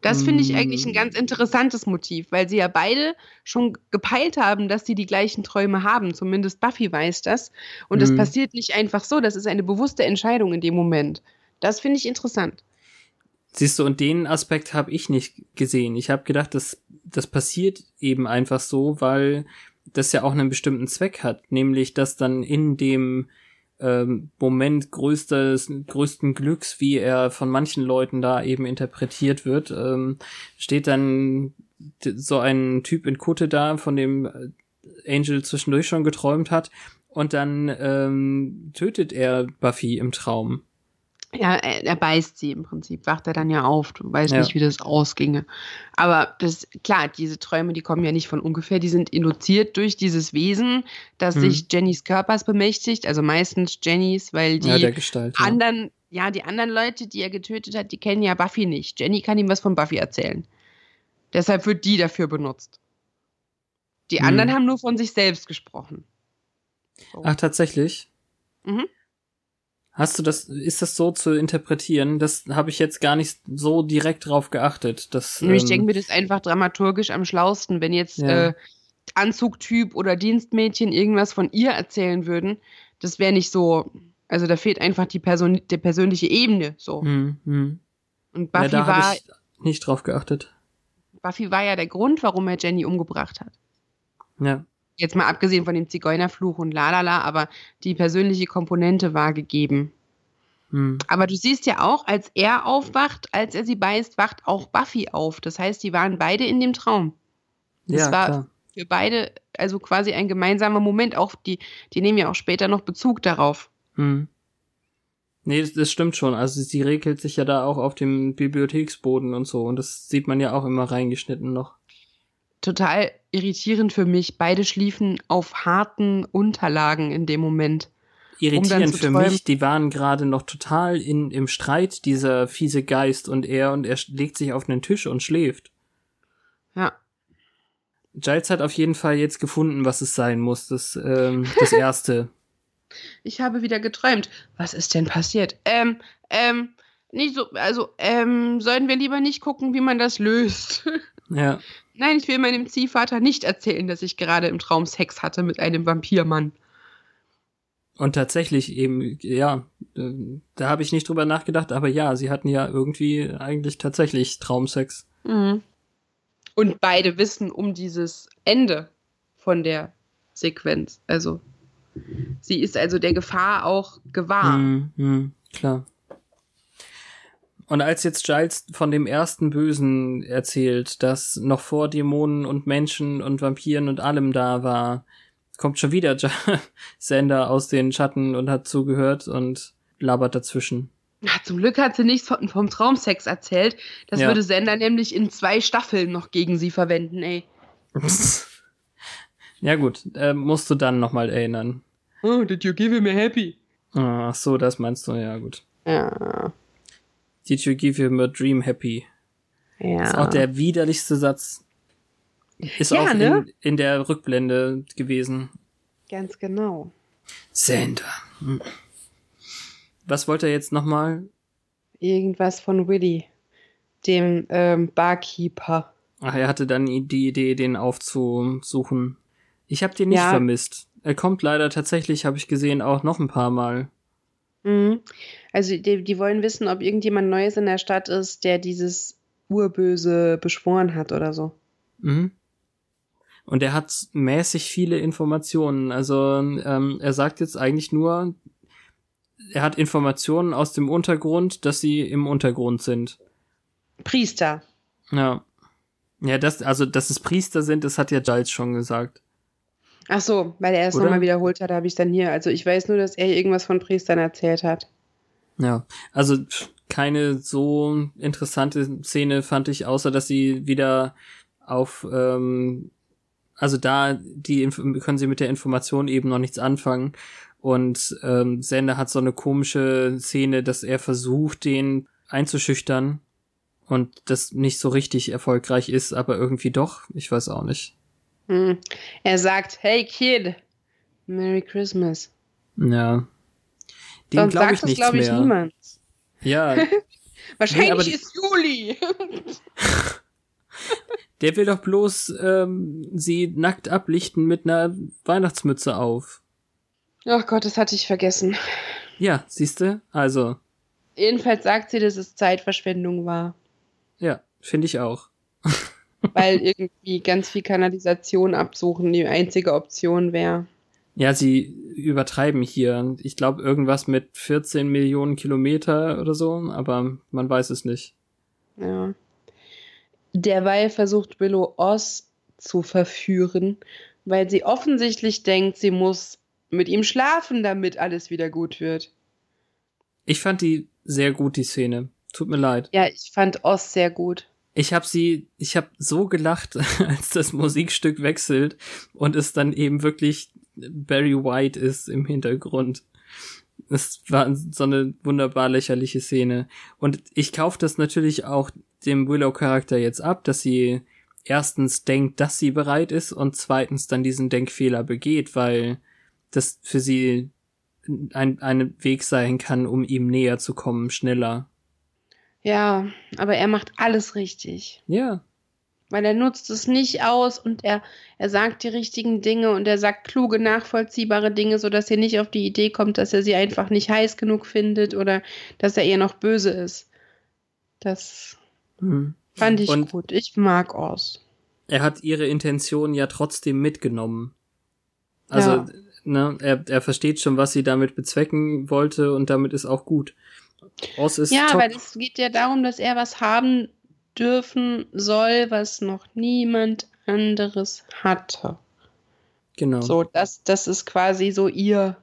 Das finde ich eigentlich ein ganz interessantes Motiv, weil sie ja beide schon gepeilt haben, dass sie die gleichen Träume haben. Zumindest Buffy weiß das. Und das Mhm. passiert nicht einfach so. Das ist eine bewusste Entscheidung in dem Moment. Das finde ich interessant. Siehst du, und den Aspekt habe ich nicht gesehen. Ich habe gedacht, das, das passiert eben einfach so, weil das ja auch einen bestimmten Zweck hat, nämlich dass dann in dem ähm, Moment größtes, größten Glücks, wie er von manchen Leuten da eben interpretiert wird, ähm, steht dann so ein Typ in Kutte da, von dem äh, Angel zwischendurch schon geträumt hat, und dann ähm, tötet er Buffy im Traum. Ja, er, beißt sie im Prinzip, wacht er dann ja auf. Du weißt Ja. nicht, wie das ausginge. Aber das, klar, diese Träume, die kommen ja nicht von ungefähr, die sind induziert durch dieses Wesen, das Hm. sich Jennys Körpers bemächtigt, also meistens Jennys, weil die ja, Gestalt. ja. anderen, ja, die anderen Leute, die er getötet hat, die kennen ja Buffy nicht. Jenny kann ihm was von Buffy erzählen. Deshalb wird die dafür benutzt. Die Hm. anderen haben nur von sich selbst gesprochen. So. Ach, tatsächlich? Mhm. Hast du das, ist das so zu interpretieren? Das habe ich jetzt gar nicht so direkt drauf geachtet. Dass, ich ähm, denke mir, das ist einfach dramaturgisch am schlausten, wenn jetzt Ja. äh, Anzugtyp oder Dienstmädchen irgendwas von ihr erzählen würden. Das wäre nicht so. Also da fehlt einfach die, Person, die persönliche Ebene. So. hm, hm. Und Ja, Buffy, da war, nicht drauf geachtet. Buffy war ja der Grund, warum er Jenny umgebracht hat. Ja. Jetzt mal abgesehen von dem Zigeunerfluch und lalala, aber die persönliche Komponente war gegeben. Hm. Aber du siehst ja auch, als er aufwacht, als er sie beißt, wacht auch Buffy auf. Das heißt, die waren beide in dem Traum. Das Ja, war klar. für beide also quasi ein gemeinsamer Moment. Auch die, die nehmen ja auch später noch Bezug darauf. Hm. Nee, das, das stimmt schon. Also sie regelt sich ja da auch auf dem Bibliotheksboden und so. Und das sieht man ja auch immer reingeschnitten noch. Total irritierend für mich. Beide schliefen auf harten Unterlagen in dem Moment. Irritierend zu für träumen. mich, die waren gerade noch total in, im Streit, dieser fiese Geist und er, und er legt sich auf einen Tisch und schläft. Ja. Giles hat auf jeden Fall jetzt gefunden, was es sein muss. Das, ähm, das *laughs* erste. Ich habe wieder geträumt. Was ist denn passiert? Ähm, ähm, nicht so, also, ähm, sollen wir lieber nicht gucken, wie man das löst? *laughs* Ja. Nein, ich will meinem Ziehvater nicht erzählen, dass ich gerade im Traum Sex hatte mit einem Vampirmann. Und tatsächlich eben, ja, äh, da habe ich nicht drüber nachgedacht, aber ja, sie hatten ja irgendwie eigentlich tatsächlich Traumsex. Mhm. Und beide wissen um dieses Ende von der Sequenz. Also, sie ist also der Gefahr auch gewahr. Hm, hm, klar. Und als jetzt Giles von dem ersten Bösen erzählt, das noch vor Dämonen und Menschen und Vampiren und allem da war, kommt schon wieder *laughs* Sander aus den Schatten und hat zugehört und labert dazwischen. Ja, zum Glück hat sie nichts von, vom Traumsex erzählt. Das Ja. würde Sender nämlich in zwei Staffeln noch gegen sie verwenden, ey. *laughs* ja gut, äh, musst du dann nochmal erinnern. Oh, did you give him a happy? Ach so, das meinst du, ja gut. Ja. Did you give him a dream happy? Ja. Das ist auch der widerlichste Satz. Ist Ja, auch ne? in, in der Rückblende gewesen. Ganz genau. Sander. Hm. Was wollte er jetzt nochmal? Irgendwas von Willy, dem ähm, Barkeeper. Ach, er hatte dann die Idee, den aufzusuchen. Ich habe den nicht Ja. vermisst. Er kommt leider tatsächlich, habe ich gesehen, auch noch ein paar Mal. Mhm. Also die, die wollen wissen, ob irgendjemand Neues in der Stadt ist, der dieses Urböse beschworen hat oder so. Mhm. Und er hat mäßig viele Informationen. Also ähm, er sagt jetzt eigentlich nur, er hat Informationen aus dem Untergrund, dass sie im Untergrund sind. Priester. Ja. Ja, das, also, dass es Priester sind, das hat ja Giles schon gesagt. Ach so, weil er es nochmal wiederholt hat, habe ich dann hier. Also ich weiß nur, dass er irgendwas von Priestern erzählt hat. Ja. Also, keine so interessante Szene fand ich, außer dass sie wieder auf, ähm, also da die Inf- können sie mit der Information eben noch nichts anfangen. Und ähm, Sender hat so eine komische Szene, dass er versucht, den einzuschüchtern und das nicht so richtig erfolgreich ist, aber irgendwie doch. Ich weiß auch nicht. Hm. Er sagt, hey Kid, Merry Christmas. Ja. Sonst glaube sagt ich das, nichts glaube ich, mehr. niemand. Ja, *laughs* Wahrscheinlich die- ist Juli. *laughs* der will doch bloß ähm, sie nackt ablichten mit einer Weihnachtsmütze auf. Ach Gott, das hatte ich vergessen. Ja, siehste? Also, Jedenfalls sagt sie, dass es Zeitverschwendung war, ja, finde ich auch. Weil irgendwie ganz viel Kanalisation absuchen die einzige Option wäre. Ja, sie übertreiben hier. Ich glaube, irgendwas mit 14 Millionen Kilometer oder so, aber man weiß es nicht. Ja. Derweil versucht Willow Oz zu verführen, weil sie offensichtlich denkt, sie muss mit ihm schlafen, damit alles wieder gut wird. Ich fand die sehr gut, die Szene. Tut mir leid. Ja, ich fand Oz sehr gut. Ich habe sie, ich habe so gelacht, *laughs* als das Musikstück wechselt und es dann eben wirklich Barry White ist im Hintergrund. Es war so eine wunderbar lächerliche Szene. Und ich kaufe das natürlich auch dem Willow-Charakter jetzt ab, dass sie erstens denkt, dass sie bereit ist und zweitens dann diesen Denkfehler begeht, weil das für sie ein, ein Weg sein kann, um ihm näher zu kommen, schneller. Ja, aber er macht alles richtig. Ja, Weil er nutzt es nicht aus und er, er sagt die richtigen Dinge und er sagt kluge, nachvollziehbare Dinge, sodass er nicht auf die Idee kommt, dass er sie einfach nicht heiß genug findet oder dass er ihr noch böse ist. Das hm. fand ich Und- gut. Ich mag Oz. er hat ihre Intention ja trotzdem mitgenommen. Also, Ja. ne, er, er versteht schon, was sie damit bezwecken wollte und damit ist auch gut. Oz ist Ja, top. weil es geht ja darum, dass er was haben dürfen soll, was noch niemand anderes hatte. genau. So, das, das ist quasi so ihr,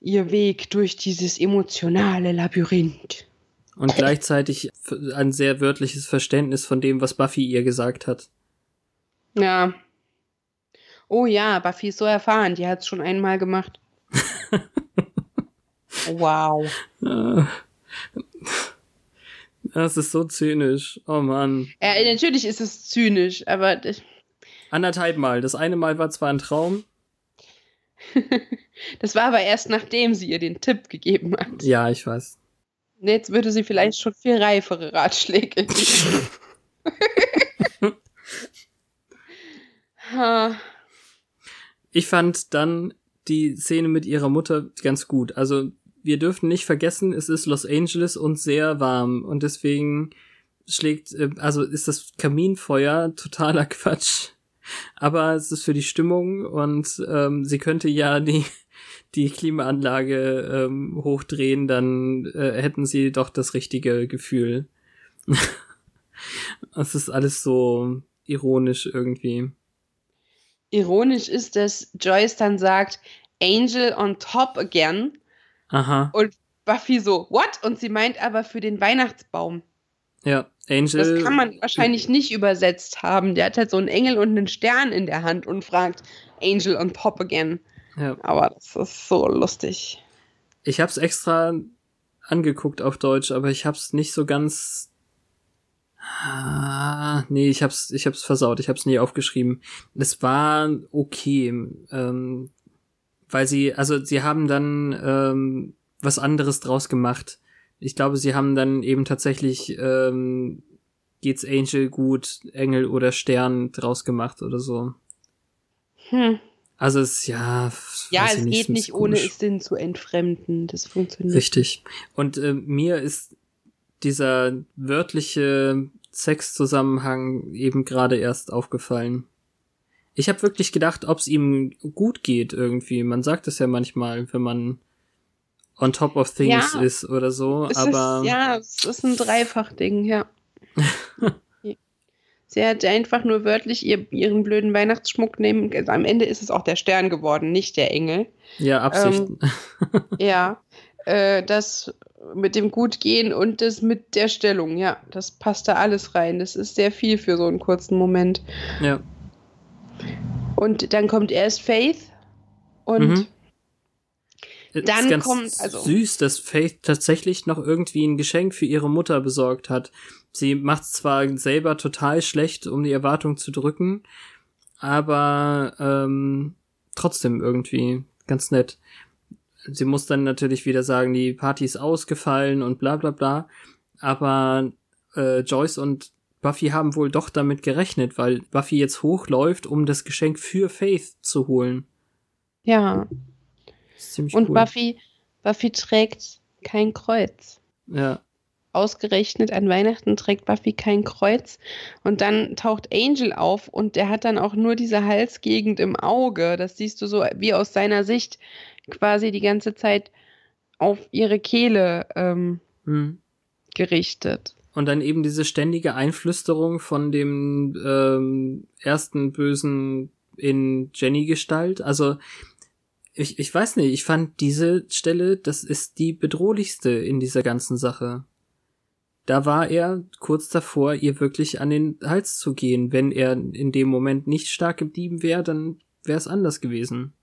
ihr Weg durch dieses emotionale Labyrinth. Und gleichzeitig ein sehr wörtliches Verständnis von dem, was Buffy ihr gesagt hat. Ja. Oh ja, Buffy ist so erfahren, die hat es schon einmal gemacht. *laughs* wow. Das ist so zynisch. Oh Mann. Ja, natürlich ist es zynisch, aber das, Anderthalb Mal. Das eine Mal war zwar ein Traum. *laughs* das war aber erst nachdem sie ihr den Tipp gegeben hat. Ja, ich weiß. Jetzt würde sie vielleicht schon viel reifere Ratschläge geben. *laughs* Ich fand dann die Szene mit ihrer Mutter ganz gut. Also wir dürfen nicht vergessen, es ist Los Angeles und sehr warm und deswegen schlägt, äh, also ist das Kaminfeuer totaler *laughs* Quatsch. Aber es ist für die Stimmung und ähm, sie könnte ja die die Klimaanlage ähm, hochdrehen, dann äh, hätten sie doch das richtige Gefühl. *laughs* Es ist alles so ironisch irgendwie. Ironisch ist, dass Joyce dann sagt, Angel on top again. Aha. Und Buffy so, what? Und sie meint aber für den Weihnachtsbaum. Ja, Angel. Das kann man wahrscheinlich nicht übersetzt haben. Der hat halt so einen Engel und einen Stern in der Hand und fragt Angel on top again. Ja. Aber das ist so lustig. Ich hab's extra angeguckt auf Deutsch, aber ich hab's nicht so ganz. Ah, nee, ich hab's, ich hab's versaut, ich hab's nie aufgeschrieben. Es war okay, ähm, weil sie, also sie haben dann ähm, was anderes draus gemacht. Ich glaube, sie haben dann eben tatsächlich ähm, geht's Angel gut, Engel oder Stern draus gemacht oder so. Hm. Also es ja. Ja, es geht ist ein nicht ohne komisch. es Sinn zu entfremden. Das funktioniert. Richtig. Und äh, mir ist dieser wörtliche Sexzusammenhang eben gerade erst aufgefallen. Ich habe wirklich gedacht, ob es ihm gut geht irgendwie. Man sagt es ja manchmal, wenn man on top of things Ja. ist oder so, aber ist, ja, es ist ein Dreifachding, *laughs* ja. Sie hat einfach nur wörtlich ihr, ihren blöden Weihnachtsschmuck nehmen. Also am Ende ist es auch der Stern geworden, nicht der Engel. ja, Absicht. Ähm, Ja, äh, das mit dem Gutgehen und das mit der Stellung, ja, das passt da alles rein. Das ist sehr viel für so einen kurzen Moment. ja. Und dann kommt erst Faith und Mhm. Dann ist ganz kommt- also- süß, dass Faith tatsächlich noch irgendwie ein Geschenk für ihre Mutter besorgt hat. Sie macht zwar selber total schlecht, um die Erwartung zu drücken, aber ähm, trotzdem irgendwie ganz nett. Sie muss dann natürlich wieder sagen, die Party ist ausgefallen und bla bla bla. Aber äh, Joyce und Buffy haben wohl doch damit gerechnet, weil Buffy jetzt hochläuft, um das Geschenk für Faith zu holen. ja. Das ist ziemlich Und cool. Buffy, Buffy trägt kein Kreuz. Ja. Ausgerechnet an Weihnachten trägt Buffy kein Kreuz. Und dann taucht Angel auf und der hat dann auch nur diese Halsgegend im Auge. Das siehst du so wie aus seiner Sicht quasi die ganze Zeit auf ihre Kehle ähm, Hm. gerichtet. Und dann eben diese ständige Einflüsterung von dem ähm, ersten Bösen in Jenny-Gestalt. Also ich, ich weiß nicht, ich fand diese Stelle, das ist die bedrohlichste in dieser ganzen Sache. Da war er kurz davor, ihr wirklich an den Hals zu gehen. Wenn er in dem Moment nicht stark geblieben wäre, dann wäre es anders gewesen.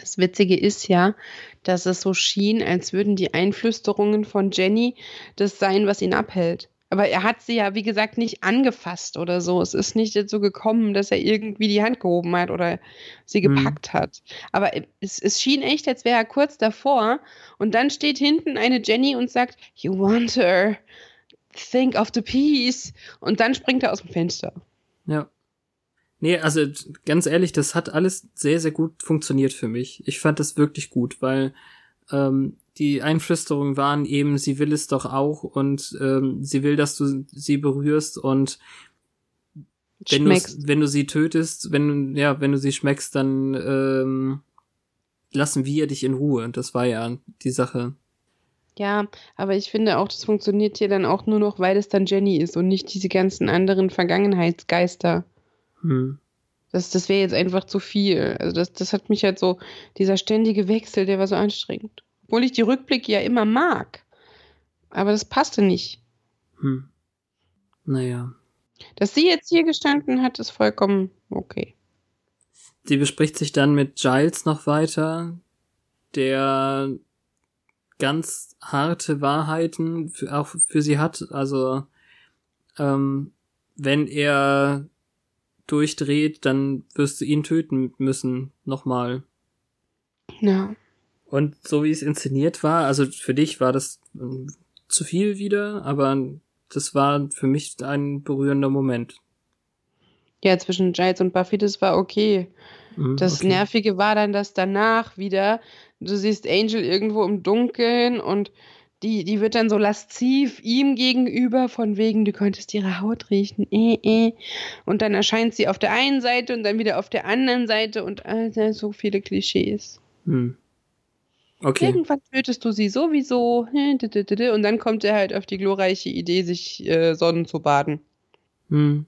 Das Witzige ist ja, dass es so schien, als würden die Einflüsterungen von Jenny das sein, was ihn abhält. Aber er hat sie ja, wie gesagt, nicht angefasst oder so. Es ist nicht dazu gekommen, dass er irgendwie die Hand gehoben hat oder sie Hm. gepackt hat. Aber es, es schien echt, als wäre er kurz davor. Und dann steht hinten eine Jenny und sagt, You want her. Think of the peace. Und dann springt er aus dem Fenster. Ja. Nee, also ganz ehrlich, das hat alles sehr, sehr gut funktioniert für mich. Ich fand das wirklich gut, weil ähm, die Einflüsterungen waren eben, sie will es doch auch und ähm, sie will, dass du sie berührst und wenn, du's- wenn du sie tötest, wenn, ja, wenn du sie schmeckst, dann ähm, lassen wir dich in Ruhe. Das war ja die Sache. Ja, aber ich finde auch, das funktioniert hier dann auch nur noch, weil es dann Jenny ist und nicht diese ganzen anderen Vergangenheitsgeister. Hm. Das, das wäre jetzt einfach zu viel. Also das, das hat mich halt so, dieser ständige Wechsel, der war so anstrengend. Obwohl ich die Rückblicke ja immer mag. Aber das passte nicht. Hm. Naja. Dass sie jetzt hier gestanden hat, ist vollkommen okay. Sie bespricht sich dann mit Giles noch weiter, der ganz harte Wahrheiten für, auch für sie hat. Also ähm, wenn er durchdreht, dann wirst du ihn töten müssen. Nochmal. Ja. Und so wie es inszeniert war, also für dich war das ähm, zu viel wieder, aber das war für mich ein berührender Moment. Ja, zwischen Giles und Buffy, das war okay. Mhm, Das okay. Nervige war dann, dass danach wieder, du siehst Angel irgendwo im Dunkeln und die, die wird dann so lasziv ihm gegenüber, von wegen, du könntest ihre Haut riechen, äh, äh. Und dann erscheint sie auf der einen Seite und dann wieder auf der anderen Seite und äh, so viele Klischees. Hm. Okay. Irgendwann tötest du sie sowieso. Und dann kommt er halt auf die glorreiche Idee, sich äh, sonnen zu baden. Hm.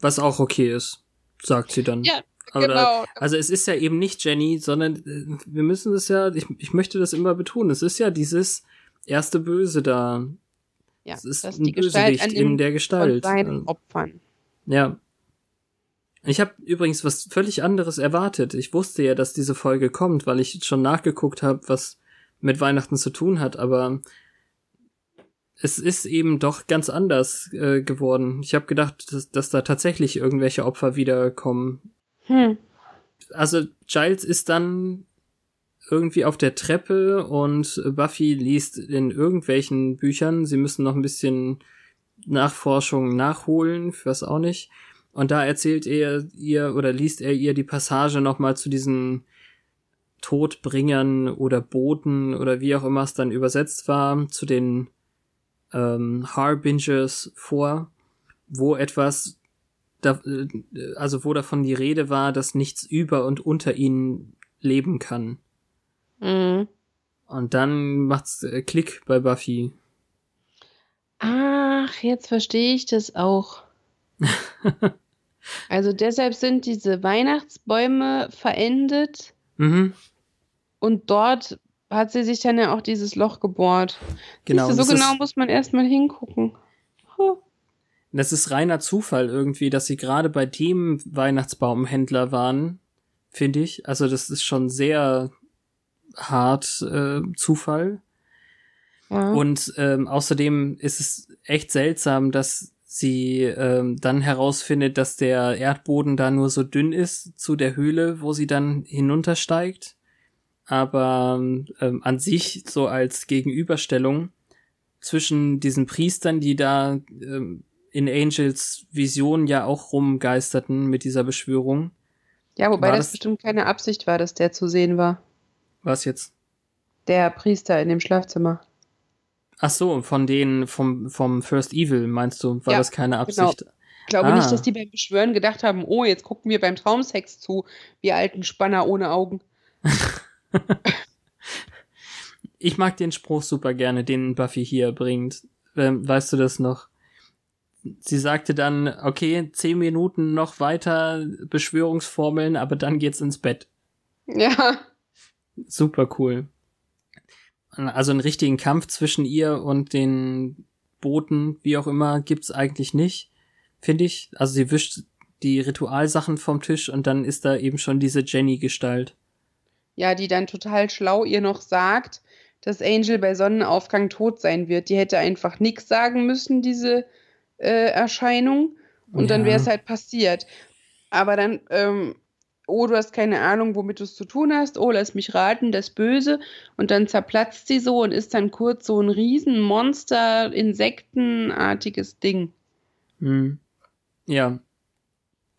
Was auch okay ist, sagt sie dann. Ja, Aber genau. Also es ist ja eben nicht Jenny, sondern äh, wir müssen es ja, ich, ich möchte das immer betonen, es ist ja dieses erste Böse da. Ja, es ist dass ein die Gestalt Bösewicht in der von Gestalt. seinen Äh, Opfern. Ja. Ich habe übrigens was völlig anderes erwartet. Ich wusste ja, dass diese Folge kommt, weil ich schon nachgeguckt habe, was mit Weihnachten zu tun hat, aber es ist eben doch ganz anders äh, geworden. Ich habe gedacht, dass, dass da tatsächlich irgendwelche Opfer wiederkommen. Hm. Also Giles ist dann irgendwie auf der Treppe und Buffy liest in irgendwelchen Büchern. Sie müssen noch ein bisschen Nachforschung nachholen, weiß auch nicht. Und da erzählt er ihr oder liest er ihr die Passage nochmal zu diesen Todbringern oder Boten oder wie auch immer es dann übersetzt war, zu den ähm, Harbingers vor, wo etwas, da, äh, also wo davon die Rede war, dass nichts über und unter ihnen leben kann. Mhm. Und dann macht's äh, Klick bei Buffy. Ach, jetzt verstehe ich das auch. *laughs* also deshalb sind diese Weihnachtsbäume verendet Mhm, und dort hat sie sich dann ja auch dieses Loch gebohrt. genau. Du, so genau ist, muss man erstmal hingucken. Huh. Das ist reiner Zufall irgendwie, dass sie gerade bei dem Weihnachtsbaumhändler waren, finde ich. Also das ist schon sehr hart äh, Zufall. Ja. Und ähm, außerdem ist es echt seltsam, dass sie ähm, dann herausfindet, dass der Erdboden da nur so dünn ist zu der Höhle, wo sie dann hinuntersteigt. Aber ähm, an sich so als Gegenüberstellung zwischen diesen Priestern, die da ähm, in Angels Vision ja auch rumgeisterten mit dieser Beschwörung. ja, wobei das, das- bestimmt keine Absicht war, dass der zu sehen war. Was jetzt? Der Priester in dem Schlafzimmer. Ach so, von denen vom vom First Evil meinst du? War Ja, das keine Absicht? Ich glaube Ah. nicht, dass die beim Beschwören gedacht haben, oh, jetzt gucken wir beim Traumsex zu, wir alten Spanner ohne Augen. *laughs* Ich mag den Spruch super gerne, den Buffy hier bringt. Ähm, weißt du das noch? Sie sagte dann, okay, zehn Minuten noch weiter Beschwörungsformeln, aber dann geht's ins Bett. Ja. Super cool. Also einen richtigen Kampf zwischen ihr und den Boten, wie auch immer, gibt's eigentlich nicht, finde ich. Also sie wischt die Ritualsachen vom Tisch und dann ist da eben schon diese Jenny-Gestalt. Ja, die dann total schlau ihr noch sagt, dass Angel bei Sonnenaufgang tot sein wird. Die hätte einfach nichts sagen müssen, diese äh, Erscheinung. Und dann Ja. wäre es halt passiert. Aber dann, ähm, oh, du hast keine Ahnung, womit du es zu tun hast. Oh, lass mich raten, das Böse. Und dann zerplatzt sie so und ist dann kurz so ein Riesenmonster, insektenartiges Ding. Hm. Ja.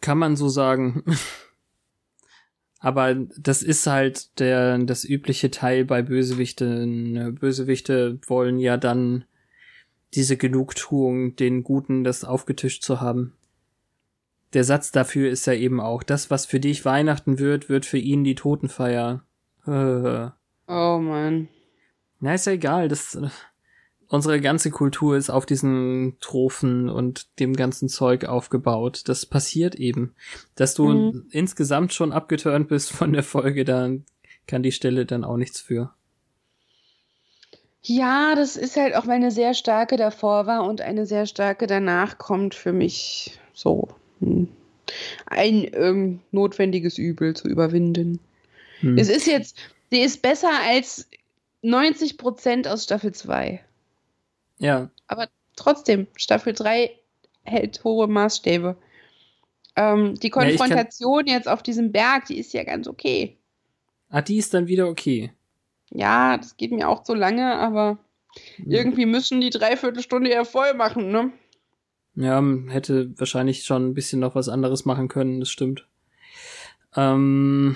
Kann man so sagen. *laughs* Aber das ist halt der, das übliche Teil bei Bösewichten. Bösewichte wollen ja dann diese Genugtuung, den Guten das aufgetischt zu haben. Der Satz dafür ist ja eben auch, das, was für dich Weihnachten wird, wird für ihn die Totenfeier. Äh. Oh Mann. Na, ist ja egal. Das, unsere ganze Kultur ist auf diesen Trophen und dem ganzen Zeug aufgebaut. Das passiert eben. Dass du Mhm. insgesamt schon abgeturnt bist von der Folge, da kann die Stelle dann auch nichts für. Ja, das ist halt auch, weil eine sehr starke davor war und eine sehr starke danach kommt für mich so ein ähm, notwendiges Übel zu überwinden. Hm. Es ist jetzt, sie ist besser als 90 Prozent aus Staffel 2. Ja, Trotzdem, Staffel 3 hält hohe Maßstäbe. Ähm, die Ja, Konfrontation jetzt auf diesem Berg, die ist ja ganz okay. ah, die ist dann wieder okay. Ja, das geht mir auch zu lange, aber Hm. irgendwie müssen die Dreiviertelstunde ja voll machen, ne? Ja, hätte wahrscheinlich schon ein bisschen noch was anderes machen können, das stimmt. Ähm,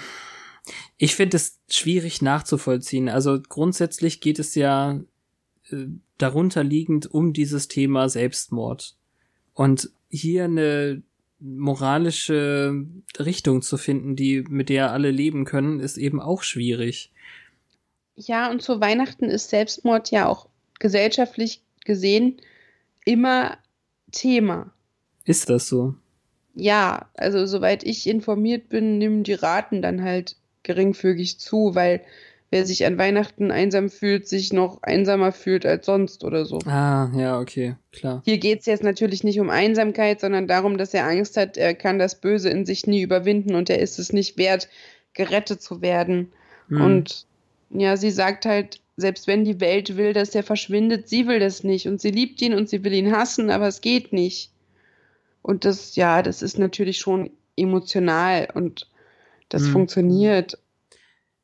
ich finde es schwierig nachzuvollziehen. Also grundsätzlich geht es ja äh, darunter liegend um dieses Thema Selbstmord. Und hier eine moralische Richtung zu finden, die mit der alle leben können, ist eben auch schwierig. Ja, und zu Weihnachten ist Selbstmord ja auch gesellschaftlich gesehen immer Thema. Ist das so? Ja, also soweit ich informiert bin, nehmen die Raten dann halt geringfügig zu, weil wer sich an Weihnachten einsam fühlt, sich noch einsamer fühlt als sonst oder so. Ah, ja, okay, klar. Hier geht es jetzt natürlich nicht um Einsamkeit, sondern darum, dass er Angst hat, er kann das Böse in sich nie überwinden und er ist es nicht wert, gerettet zu werden. Hm. Und ja, sie sagt halt, selbst wenn die Welt will, dass er verschwindet, sie will das nicht. Und sie liebt ihn und sie will ihn hassen, aber es geht nicht. Und das, ja, das ist natürlich schon emotional und das Hm. funktioniert.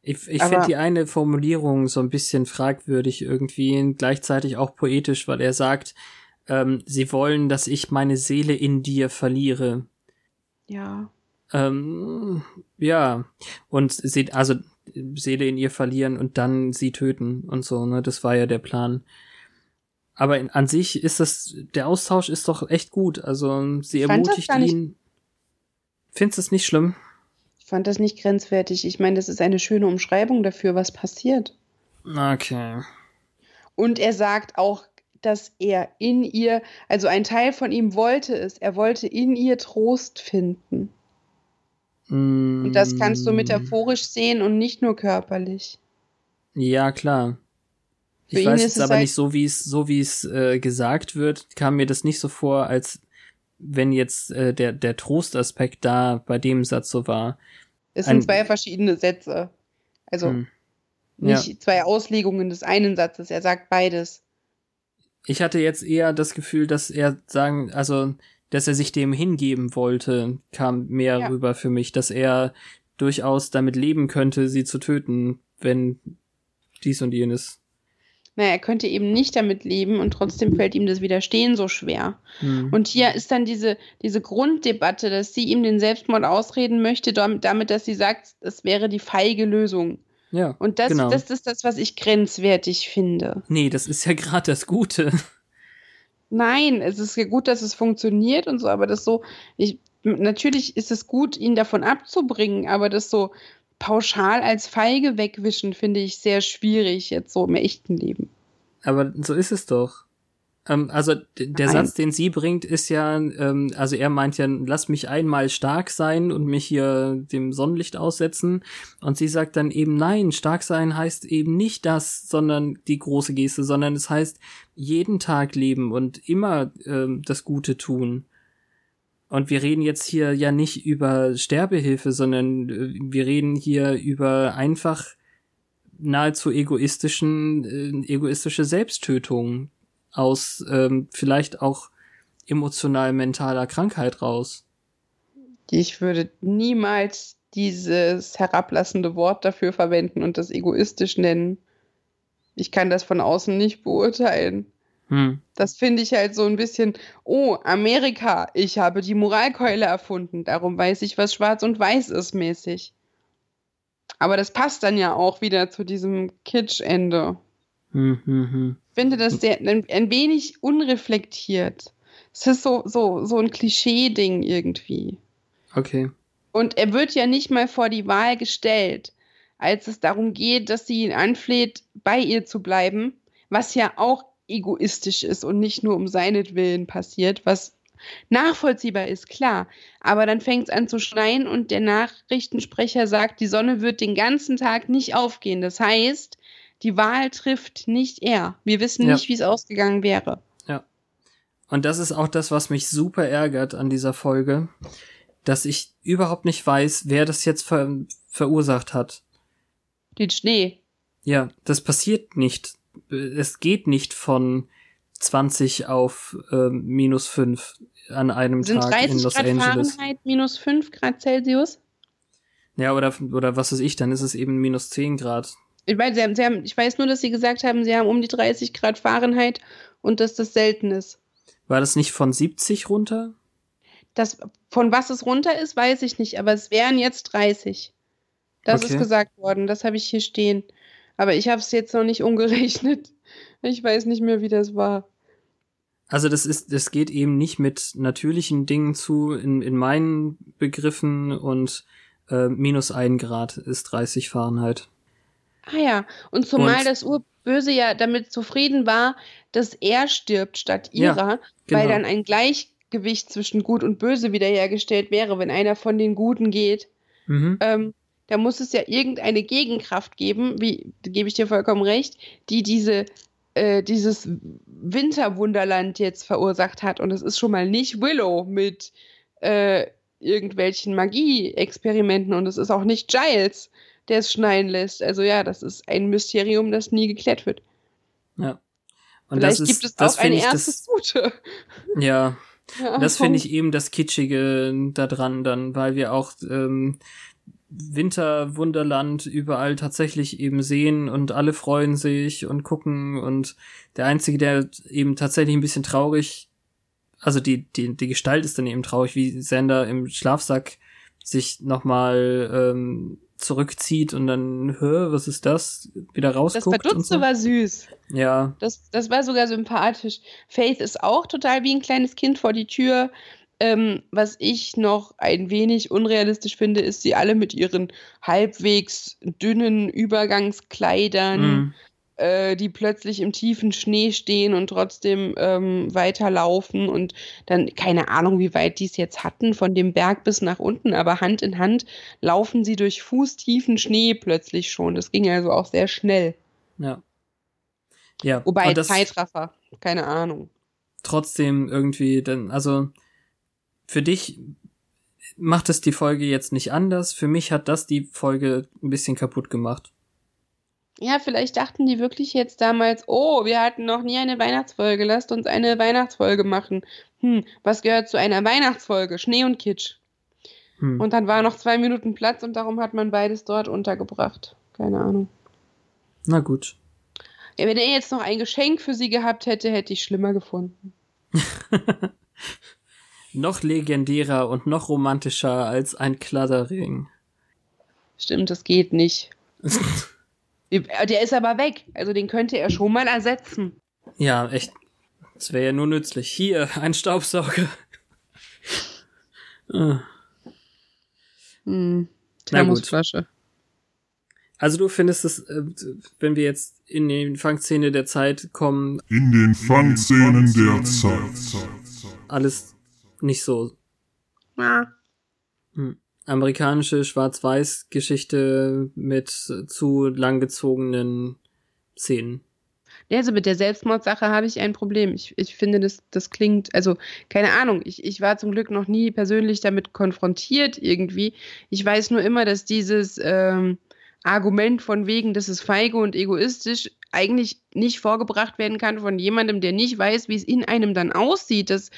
Ich, ich finde die eine Formulierung so ein bisschen fragwürdig irgendwie, und gleichzeitig auch poetisch, weil er sagt, ähm, sie wollen, dass ich meine Seele in dir verliere. Ja. Ähm, ja, und sie, also Seele in ihr verlieren und dann sie töten und so, ne? Das war ja der Plan. Aber in, an sich ist das, der Austausch ist doch echt gut. Also sie Ich ermutigt ihn. Findest du es nicht schlimm? Ich fand das nicht grenzwertig. Ich meine, das ist eine schöne Umschreibung dafür, was passiert. Okay. Und er sagt auch, dass er in ihr, also ein Teil von ihm wollte es, er wollte in ihr Trost finden. Und Und das kannst du metaphorisch sehen und nicht nur körperlich. Ja, klar. Für Ich weiß es aber halt- nicht so, wie es so wie es äh, gesagt wird, kam mir das nicht so vor, als wenn jetzt äh, der, der Trostaspekt da bei dem Satz so war. Es sind Ein- zwei verschiedene Sätze. Also Hm. nicht zwei Auslegungen des einen Satzes. Er sagt beides. Ich hatte jetzt eher das Gefühl, dass er sagen, also, dass er sich dem hingeben wollte, kam mehr Ja. rüber für mich, dass er durchaus damit leben könnte, sie zu töten, wenn dies und jenes. Naja, er könnte eben nicht damit leben und trotzdem fällt ihm das Widerstehen so schwer. Hm. Und hier ist dann diese, diese Grunddebatte, dass sie ihm den Selbstmord ausreden möchte, dam- damit, dass sie sagt, es wäre die feige Lösung. ja, Und das, genau. das ist das, was ich grenzwertig finde. nee, das ist ja *laughs* gerade das Gute. Nein, es ist ja gut, dass es funktioniert und so, aber das so, ich, natürlich ist es gut, ihn davon abzubringen, aber das so pauschal als feige wegwischen, finde ich sehr schwierig, jetzt so im echten Leben. Aber so ist es doch. Ähm, also der Nein. Satz, den sie bringt, ist ja, ähm, also er meint ja, lass mich einmal stark sein und mich hier dem Sonnenlicht aussetzen. Und sie sagt dann eben, nein, stark sein heißt eben nicht das, sondern die große Geste, sondern es heißt jeden Tag leben und immer ähm, das Gute tun. Und wir reden jetzt hier ja nicht über Sterbehilfe, sondern äh, wir reden hier über einfach nahezu egoistischen, äh, egoistische Selbsttötung aus ähm, vielleicht auch emotional-mentaler Krankheit raus. Ich würde niemals dieses herablassende Wort dafür verwenden und das egoistisch nennen. Ich kann das von außen nicht beurteilen. Hm. Das finde ich halt so ein bisschen, oh, Amerika, ich habe die Moralkeule erfunden, darum weiß ich, was schwarz und weiß ist mäßig. Aber das passt dann ja auch wieder zu diesem Kitsch-Ende. Hm, hm, hm. Finde das sehr, ein, ein wenig unreflektiert. Es ist so, so, so ein Klischee-Ding irgendwie. Okay. Und er wird ja nicht mal vor die Wahl gestellt, als es darum geht, dass sie ihn anfleht, bei ihr zu bleiben, was ja auch egoistisch ist und nicht nur um seinetwillen passiert, was nachvollziehbar ist, klar. Aber dann fängt es an zu schneien und der Nachrichtensprecher sagt, die Sonne wird den ganzen Tag nicht aufgehen. Das heißt, die Wahl trifft nicht er. Wir wissen Ja. nicht, wie es ausgegangen wäre. Und das ist auch das, was mich super ärgert an dieser Folge, dass ich überhaupt nicht weiß, wer das jetzt ver verursacht hat. Den Schnee. Ja, das passiert nicht. Es geht nicht von 20 auf ähm, minus 5 an einem Sind Tag 30 in Los Grad Angeles. Fahrenheit minus 5 Grad Celsius? Ja, oder, oder was weiß ich, dann ist es eben minus 10 Grad. Ich weiß, sie haben, sie haben, ich weiß nur, dass sie gesagt haben, sie haben um die 30 Grad Fahrenheit und dass das selten ist. War das nicht von 70 runter? Das, von was es runter ist, weiß ich nicht, aber es wären jetzt 30. Das Okay. ist gesagt worden, das habe ich hier stehen. Aber ich habe es jetzt noch nicht umgerechnet. Ich weiß nicht mehr, wie das war. Also das ist, das geht eben nicht mit natürlichen Dingen zu in, in meinen Begriffen und äh, minus ein Grad ist 30 Fahrenheit. Ah ja, und zumal Und- das Urböse ja damit zufrieden war, dass er stirbt statt Ja, ihrer, genau. weil dann ein Gleichgewicht zwischen Gut und Böse wiederhergestellt wäre, wenn einer von den Guten geht. Mhm. ähm, da muss es ja irgendeine Gegenkraft geben, wie gebe ich dir vollkommen recht, die diese äh, dieses Winterwunderland jetzt verursacht hat. Und es ist schon mal nicht Willow mit äh, irgendwelchen Magie-Experimenten und es ist auch nicht Giles, der es schneien lässt. Also ja, das ist ein Mysterium, das nie geklärt wird. Ja. Und Vielleicht das ist, gibt es das auch ein finde ich erstes Gute. *laughs* das, ja, Ja, das finde ich eben das Kitschige daran dann, weil wir auch ähm, Winterwunderland überall tatsächlich eben sehen und alle freuen sich und gucken und der Einzige, der eben tatsächlich ein bisschen traurig, also die, die, die Gestalt ist dann eben traurig, wie Sander im Schlafsack sich nochmal ähm, zurückzieht und dann, hör, was ist das? Wieder Das rausguckt. und Verdutzte so. war süß. Ja, Das, das war sogar sympathisch. Faith ist auch total wie ein kleines Kind vor die Tür. Ähm, was ich noch ein wenig unrealistisch finde, ist, sie alle mit ihren halbwegs dünnen Übergangskleidern, mhm. Äh, die plötzlich im tiefen Schnee stehen und trotzdem ähm, weiterlaufen und dann keine Ahnung, wie weit die es jetzt hatten, von dem Berg bis nach unten, aber Hand in Hand laufen sie durch fußtiefen Schnee plötzlich schon. Das ging also auch sehr schnell. ja. Ja, Wobei Zeitraffer, keine Ahnung. trotzdem irgendwie, dann, also für dich macht es die Folge jetzt nicht anders. Für mich hat das die Folge ein bisschen kaputt gemacht. Ja, vielleicht dachten die wirklich jetzt damals, oh, wir hatten noch nie eine Weihnachtsfolge, lasst uns eine Weihnachtsfolge machen. Hm, was gehört zu einer Weihnachtsfolge? Schnee und Kitsch. Hm. Und dann war noch zwei Minuten Platz und darum hat man beides dort untergebracht. Keine Ahnung. Na gut. Ja, wenn er jetzt noch ein Geschenk für sie gehabt hätte, hätte ich schlimmer gefunden. *laughs* noch legendärer und noch romantischer als ein Kladdering. Stimmt, das geht nicht. *laughs* Der ist aber weg. Also den könnte er schon mal ersetzen. Ja, echt. Das wäre ja nur nützlich. Hier, ein Staubsauger. *laughs* Ah. Hm. Na gut. Thermosflasche. Also du findest es, äh, wenn wir jetzt in die Fangszene der Zeit kommen, In den Fangszenen der Zeit. alles nicht so Ja. hm. Amerikanische Schwarz-Weiß-Geschichte mit zu langgezogenen Szenen. Ja, Also mit der Selbstmordsache habe ich ein Problem. Ich, ich finde, das, das klingt, also keine Ahnung, ich, ich war zum Glück noch nie persönlich damit konfrontiert irgendwie. Ich weiß nur immer, dass dieses ähm, Argument von wegen, das ist feige und egoistisch, eigentlich nicht vorgebracht werden kann von jemandem, der nicht weiß, wie es in einem dann aussieht. Das,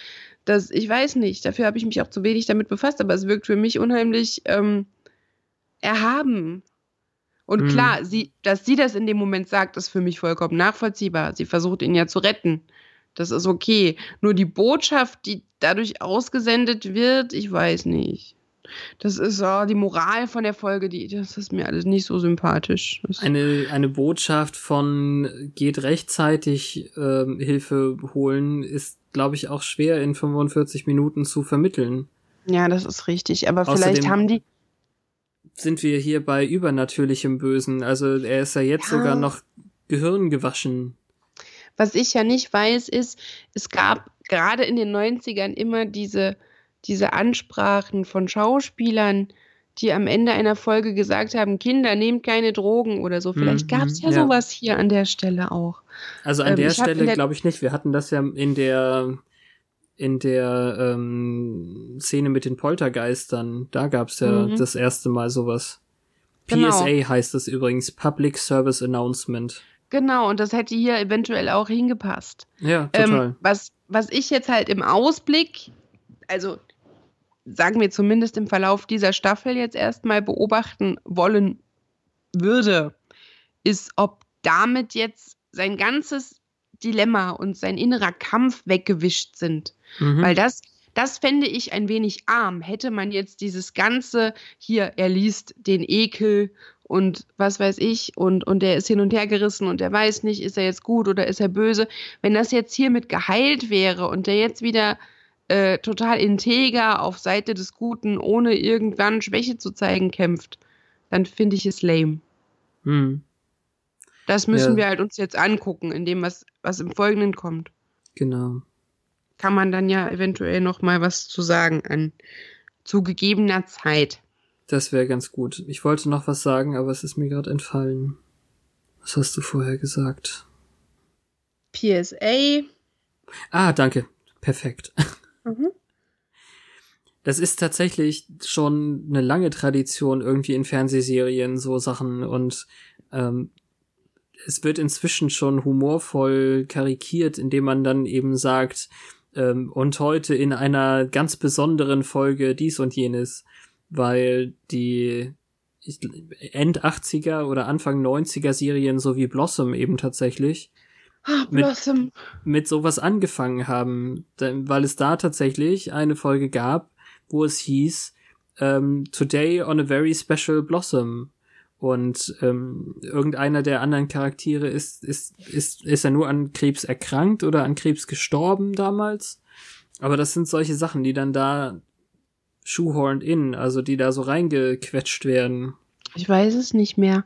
das, ich weiß nicht, dafür habe ich mich auch zu wenig damit befasst, aber es wirkt für mich unheimlich ähm, erhaben. Und Mhm. klar, sie, dass sie das in dem Moment sagt, ist für mich vollkommen nachvollziehbar. Sie versucht ihn ja zu retten. Das ist okay. Nur die Botschaft, die dadurch ausgesendet wird, ich weiß nicht. Das ist oh, die Moral von der Folge, die, das ist mir alles nicht so sympathisch. Das, Eine, eine Botschaft von geht rechtzeitig ähm, Hilfe holen ist, glaube ich, auch schwer in 45 Minuten zu vermitteln. ja, das ist richtig. Aber Außerdem- vielleicht haben die, Sind wir hier bei übernatürlichem Bösen? Also er ist ja jetzt Ja. sogar noch Gehirn gewaschen. Was ich ja nicht weiß, ist, es gab gerade in den 90ern immer diese, diese Ansprachen von Schauspielern, die am Ende einer Folge gesagt haben, Kinder, nehmt keine Drogen oder so. Vielleicht Mhm, gab es ja, ja. sowas hier an der Stelle auch. Also an Ähm, der Stelle glaube ich nicht. Wir hatten das ja in der in der ähm, Szene mit den Poltergeistern. Da gab's ja Mhm. das erste Mal sowas. Genau. PSA heißt es übrigens, Public Service Announcement. Genau, und das hätte hier eventuell auch hingepasst. Ja, total. Ähm, was, was ich jetzt halt im Ausblick, also sagen wir zumindest im Verlauf dieser Staffel jetzt erstmal beobachten wollen würde, ist, ob damit jetzt sein ganzes Dilemma und sein innerer Kampf weggewischt sind. mhm. Weil das, das fände ich ein wenig arm. Hätte man jetzt dieses ganze, hier, er liest den Ekel und was weiß ich, und, und der ist hin und her gerissen und er weiß nicht, ist er jetzt gut oder ist er böse. Wenn das jetzt hiermit geheilt wäre und der jetzt wieder äh, total integer auf Seite des Guten, ohne irgendwann Schwäche zu zeigen, kämpft, dann finde ich es lame. Hm, Das müssen Ja. wir halt uns jetzt angucken, in dem, was, was im Folgenden kommt. genau. kann man dann ja eventuell noch mal was zu sagen an zu gegebener Zeit. Das wäre ganz gut. Ich wollte noch was sagen, aber es ist mir gerade entfallen. Was hast du vorher gesagt? PSA. Ah, danke. Perfekt. *laughs* Mhm. Das ist tatsächlich schon eine lange Tradition irgendwie in Fernsehserien, so Sachen. Und ähm, es wird inzwischen schon humorvoll karikiert, indem man dann eben sagt, ähm, und heute in einer ganz besonderen Folge dies und jenes, weil die End 80er oder Anfang 90er Serien so wie Blossom eben tatsächlich Ah, Mit- Blossom. mit sowas angefangen haben, weil es da tatsächlich eine Folge gab, wo es hieß ähm, Today on a very special Blossom und ähm, irgendeiner der anderen Charaktere ist ist ist ist er nur an Krebs erkrankt oder an Krebs gestorben damals, aber das sind solche Sachen, die dann da shoehorned in, also die da so reingequetscht werden. Ich weiß es nicht mehr.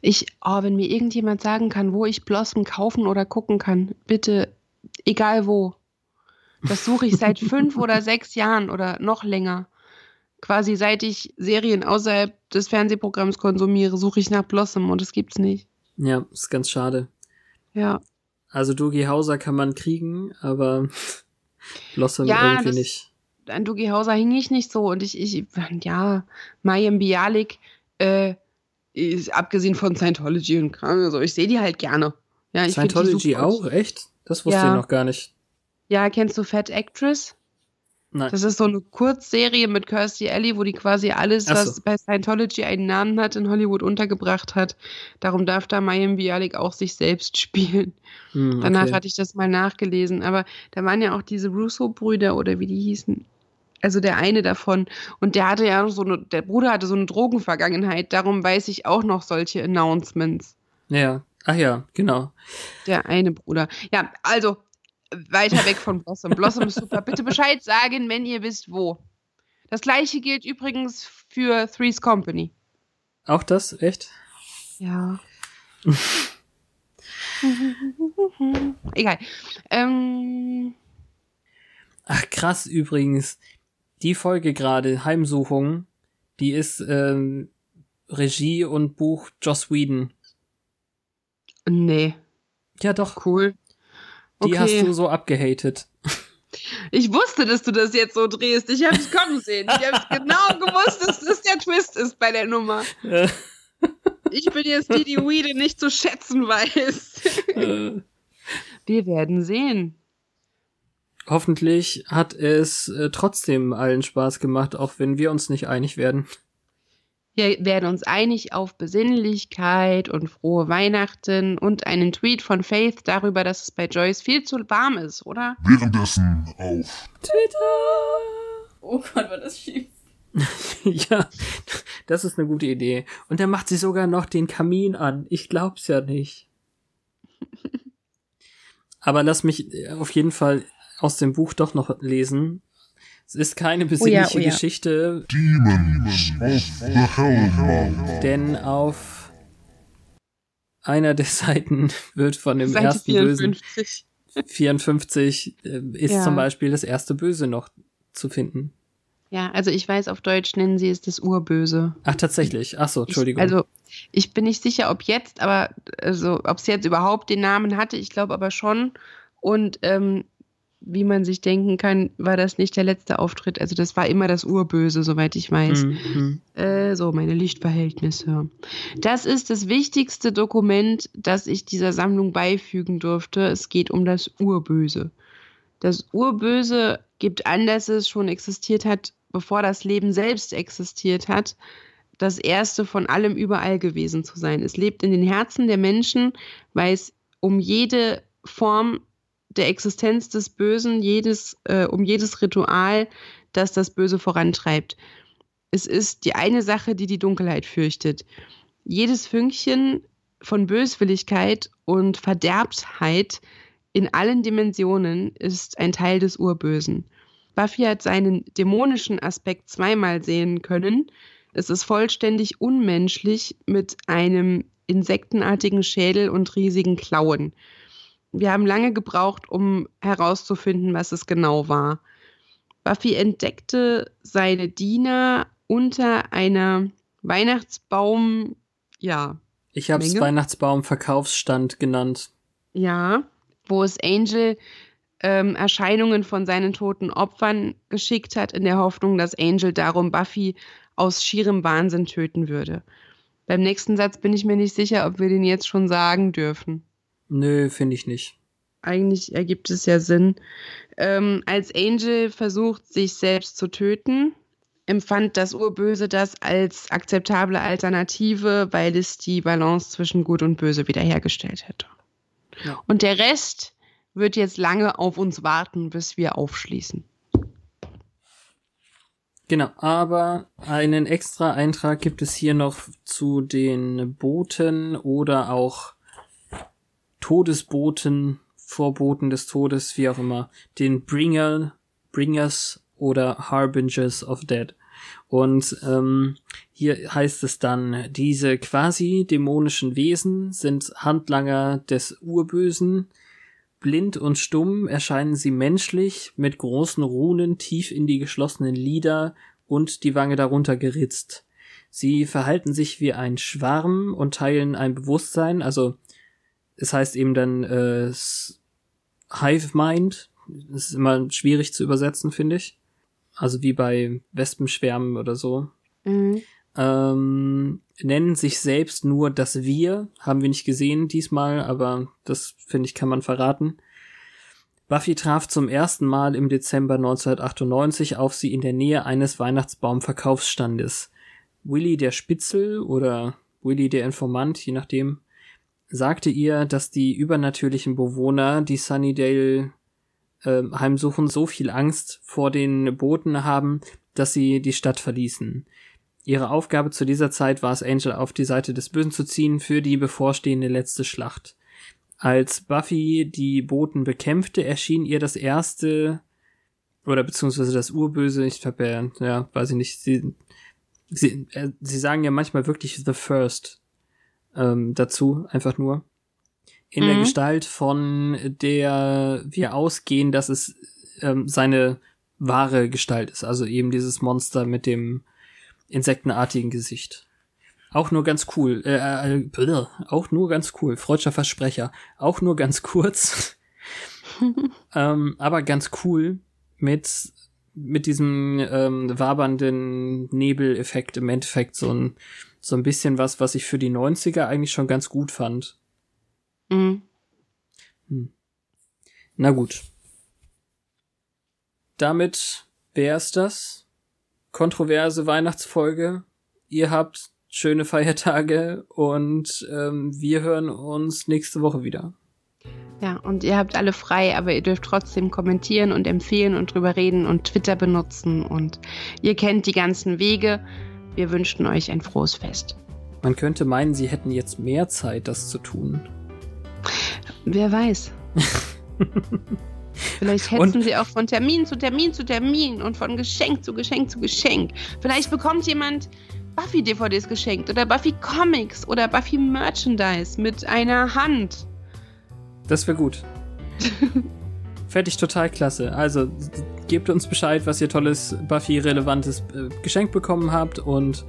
Ich, oh, wenn mir irgendjemand sagen kann, wo ich Blossom kaufen oder gucken kann, bitte, egal wo. Das suche ich seit *laughs* fünf oder sechs Jahren oder noch länger. Quasi seit ich Serien außerhalb des Fernsehprogramms konsumiere, suche ich nach Blossom und es gibt's nicht. Ja, ist ganz schade. Ja. Also Doogie Hauser kann man kriegen, aber *laughs* Blossom Ja, irgendwie das- nicht. an Dugi Hauser hing ich nicht so und ich, ich ja, Mayim Bialik, äh, ist, abgesehen von Scientology und Kram, also ich sehe die halt gerne. Ja, ich Scientology auch? Echt? Das wusste Ja. ich noch gar nicht. Ja, kennst du Fat Actress? Nein. Das ist so eine Kurzserie mit Kirstie Alley, wo die quasi alles, so. was bei Scientology einen Namen hat, in Hollywood untergebracht hat. Darum darf da Mayim Bialik auch sich selbst *laughs* spielen. Hm, Danach okay. hatte ich das mal nachgelesen. Aber da waren ja auch diese Russo-Brüder oder wie die hießen. Also der eine davon. Und der hatte ja so eine, der Bruder hatte so eine Drogenvergangenheit. Darum weiß ich auch noch solche Announcements. Ja. Ach ja, genau. Der eine Bruder. Ja, also weiter weg von Blossom. Blossom ist super. Bitte Bescheid sagen, wenn ihr wisst, wo. Das gleiche gilt übrigens für Three's Company. Auch das? Echt? Ja. *laughs* Egal. Ähm, Ach krass übrigens. Die Folge gerade, Heimsuchung, die ist ähm, Regie und Buch Joss Whedon. nee, Ja doch, cool. die Okay. hast du so abgehatet. *laughs* Ich wusste, dass du das jetzt so drehst. Ich habe es kommen sehen. Ich habe genau gewusst, dass das der Twist ist bei der Nummer. *laughs* Ich bin jetzt die, die Weede nicht zu schätzen weiß. äh, Wir werden sehen. Hoffentlich hat es äh, trotzdem allen Spaß gemacht, auch wenn wir uns nicht einig werden. Wir werden uns einig auf Besinnlichkeit und frohe Weihnachten und einen Tweet von Faith darüber, dass es bei Joyce viel zu warm ist, oder? Währenddessen auf Oh Gott, war das schief. *laughs* ja, das ist eine gute Idee. Und dann macht sie sogar noch den Kamin an. Ich glaub's ja nicht. *laughs* Aber lass mich auf jeden Fall aus dem Buch doch noch lesen. Es ist keine besinnliche oh ja. Geschichte, Demons of the Hellmouth. denn auf einer der Seiten wird von dem Seite ersten Bösen 54. 54 äh, ist Ja. zum Beispiel das erste Böse noch zu finden. Ja, also ich weiß, auf Deutsch nennen sie es das Urböse. Ach, tatsächlich. Ach so, Entschuldigung. Ich, also ich bin nicht sicher, ob jetzt, aber also ob es jetzt überhaupt den Namen hatte. Ich glaube aber schon. Und ähm, wie man sich denken kann, war das nicht der letzte Auftritt. Also das war immer das Urböse, soweit ich weiß. Mhm, mhm. Äh, so, meine Lichtverhältnisse. Das ist das wichtigste Dokument, das ich dieser Sammlung beifügen durfte. Es geht um das Urböse. Das Urböse gibt an, dass es schon existiert hat, bevor das Leben selbst existiert hat, das erste von allem überall gewesen zu sein. Es lebt in den Herzen der Menschen, weil es um jede Form der Existenz des Bösen, jedes, äh, um jedes Ritual, das das Böse vorantreibt. Es ist die eine Sache, die die Dunkelheit fürchtet. Jedes Fünkchen von Böswilligkeit und Verderbtheit in allen Dimensionen ist ein Teil des Urbösen. Buffy hat seinen dämonischen Aspekt zweimal sehen können. Es ist vollständig unmenschlich mit einem insektenartigen Schädel und riesigen Klauen. Wir haben lange gebraucht, um herauszufinden, was es genau war. Buffy entdeckte seine Diener unter einer Weihnachtsbaum, ja, Ich habe es? Weihnachtsbaum-Verkaufsstand genannt. ja, wo es Angel ähm, Erscheinungen von seinen toten Opfern geschickt hat, in der Hoffnung, dass Angel darum Buffy aus schierem Wahnsinn töten würde. Beim nächsten Satz bin ich mir nicht sicher, ob wir den jetzt schon sagen dürfen. Nö, finde ich nicht. Eigentlich ergibt es ja Sinn. Ähm, als Angel versucht, sich selbst zu töten, empfand das Urböse das als akzeptable Alternative, weil es die Balance zwischen Gut und Böse wiederhergestellt hätte. Ja. Und der Rest wird jetzt lange auf uns warten, bis wir aufschließen. Genau, aber einen extra Eintrag gibt es hier noch zu den Boten oder auch Todesboten, Vorboten des Todes, wie auch immer, den Bringer, Bringers oder Harbingers of Dead. Und ähm, hier heißt es dann, diese quasi dämonischen Wesen sind Handlanger des Urbösen, Blind und stumm erscheinen sie menschlich, mit großen Runen tief in die geschlossenen Lider und die Wange darunter geritzt. Sie verhalten sich wie ein Schwarm und teilen ein Bewusstsein, also es heißt eben dann äh, Hive Mind, das ist immer schwierig zu übersetzen, finde ich. also wie bei Wespenschwärmen oder so, Mhm. ähm, nennen sich selbst nur das Wir. Haben wir nicht gesehen diesmal, aber das finde ich kann man verraten. Buffy traf zum ersten Mal im Dezember 1998 auf sie in der Nähe eines Weihnachtsbaumverkaufsstandes. Willy der Spitzel oder Willy der Informant, je nachdem, sagte ihr, dass die übernatürlichen Bewohner, die Sunnydale ähm, heimsuchen, so viel Angst vor den Boten haben, dass sie die Stadt verließen. Ihre Aufgabe zu dieser Zeit war es, Angel auf die Seite des Bösen zu ziehen für die bevorstehende letzte Schlacht. Als Buffy die Boten bekämpfte, erschien ihr das erste oder beziehungsweise das Urböse, ich habe ja, ja, weiß ich nicht, sie, sie, äh, sie sagen ja manchmal wirklich The First ähm, dazu, einfach nur. In der Mhm. Gestalt von der wir ausgehen, dass es ähm, seine wahre Gestalt ist, also eben dieses Monster mit dem insektenartigen Gesicht. Auch nur ganz cool, äh, äh, bleh, auch nur ganz cool, freudscher Versprecher, auch nur ganz *laughs* kurz, *laughs* ähm, aber ganz cool mit mit diesem ähm, wabernden Nebeleffekt im Endeffekt so ein so ein bisschen was, was ich für die 90er eigentlich schon ganz gut fand. Mhm. Na gut. Damit wär's das. Kontroverse Weihnachtsfolge. Ihr habt schöne Feiertage und ähm, wir hören uns nächste Woche wieder. Ja, und ihr habt alle frei, aber ihr dürft trotzdem kommentieren und empfehlen und drüber reden und Twitter benutzen und ihr kennt die ganzen Wege. Wir wünschen euch ein frohes Fest. Man könnte meinen, sie hätten jetzt mehr Zeit, das zu tun. Wer weiß. *laughs* Vielleicht hetzen Und- sie auch von Termin zu Termin zu Termin und von Geschenk zu Geschenk zu Geschenk. Vielleicht bekommt jemand Buffy-DVDs geschenkt oder Buffy Comics oder Buffy Merchandise mit einer Hand. Das wäre gut. *laughs* Ich total klasse. Also gebt uns Bescheid, was ihr tolles Buffy-relevantes äh, Geschenk bekommen habt und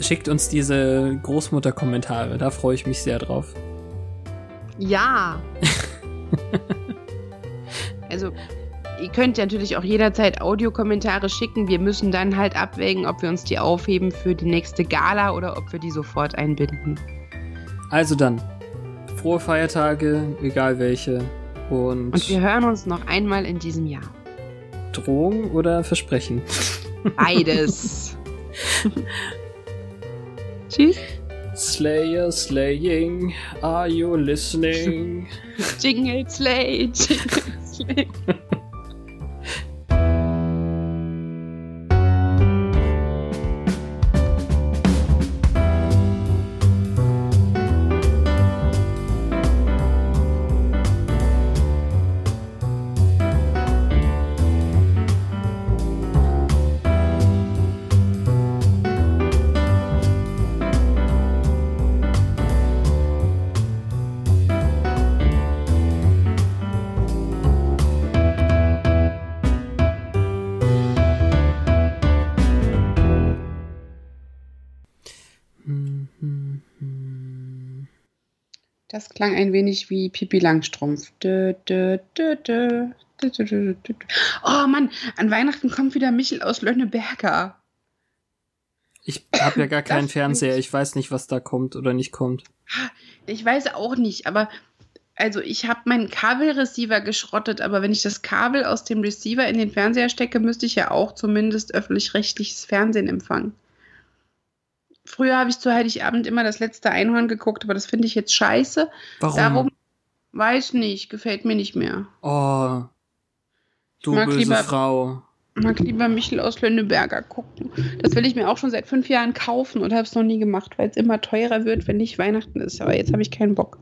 schickt uns diese Großmutter-Kommentare. Da freue ich mich sehr drauf. Ja. *laughs* also, ihr könnt natürlich auch jederzeit Audiokommentare schicken. Wir müssen dann halt abwägen, ob wir uns die aufheben für die nächste Gala oder ob wir die sofort einbinden. Also dann, frohe Feiertage, egal welche. Und, Und wir hören uns noch einmal in diesem Jahr. Drohung oder Versprechen? Beides. *laughs* Tschüss. Slayer slaying, are you listening? Jingle Slay, Jingle Slay. *laughs* klang ein wenig wie Pipi Langstrumpf. Dö, dö, dö. Oh Mann, an Weihnachten kommt wieder Michel aus Lönneberger. Ich habe ja gar keinen Fernseher, ich weiß nicht, was da kommt oder nicht kommt. Ich weiß auch nicht, aber also ich habe meinen Kabelreceiver geschrottet, aber wenn ich das Kabel aus dem Receiver in den Fernseher stecke, müsste ich ja auch zumindest öffentlich-rechtliches Fernsehen empfangen. Früher habe ich zu Heiligabend immer das letzte Einhorn geguckt, aber das finde ich jetzt scheiße. Warum? Darum weiß nicht, gefällt mir nicht mehr. Oh, du mag böse lieber- Frau. Mag lieber Michel aus Lönneberger gucken. Das will ich mir auch schon seit fünf Jahren kaufen und habe es noch nie gemacht, weil es immer teurer wird, wenn nicht Weihnachten ist. Aber jetzt habe ich keinen Bock.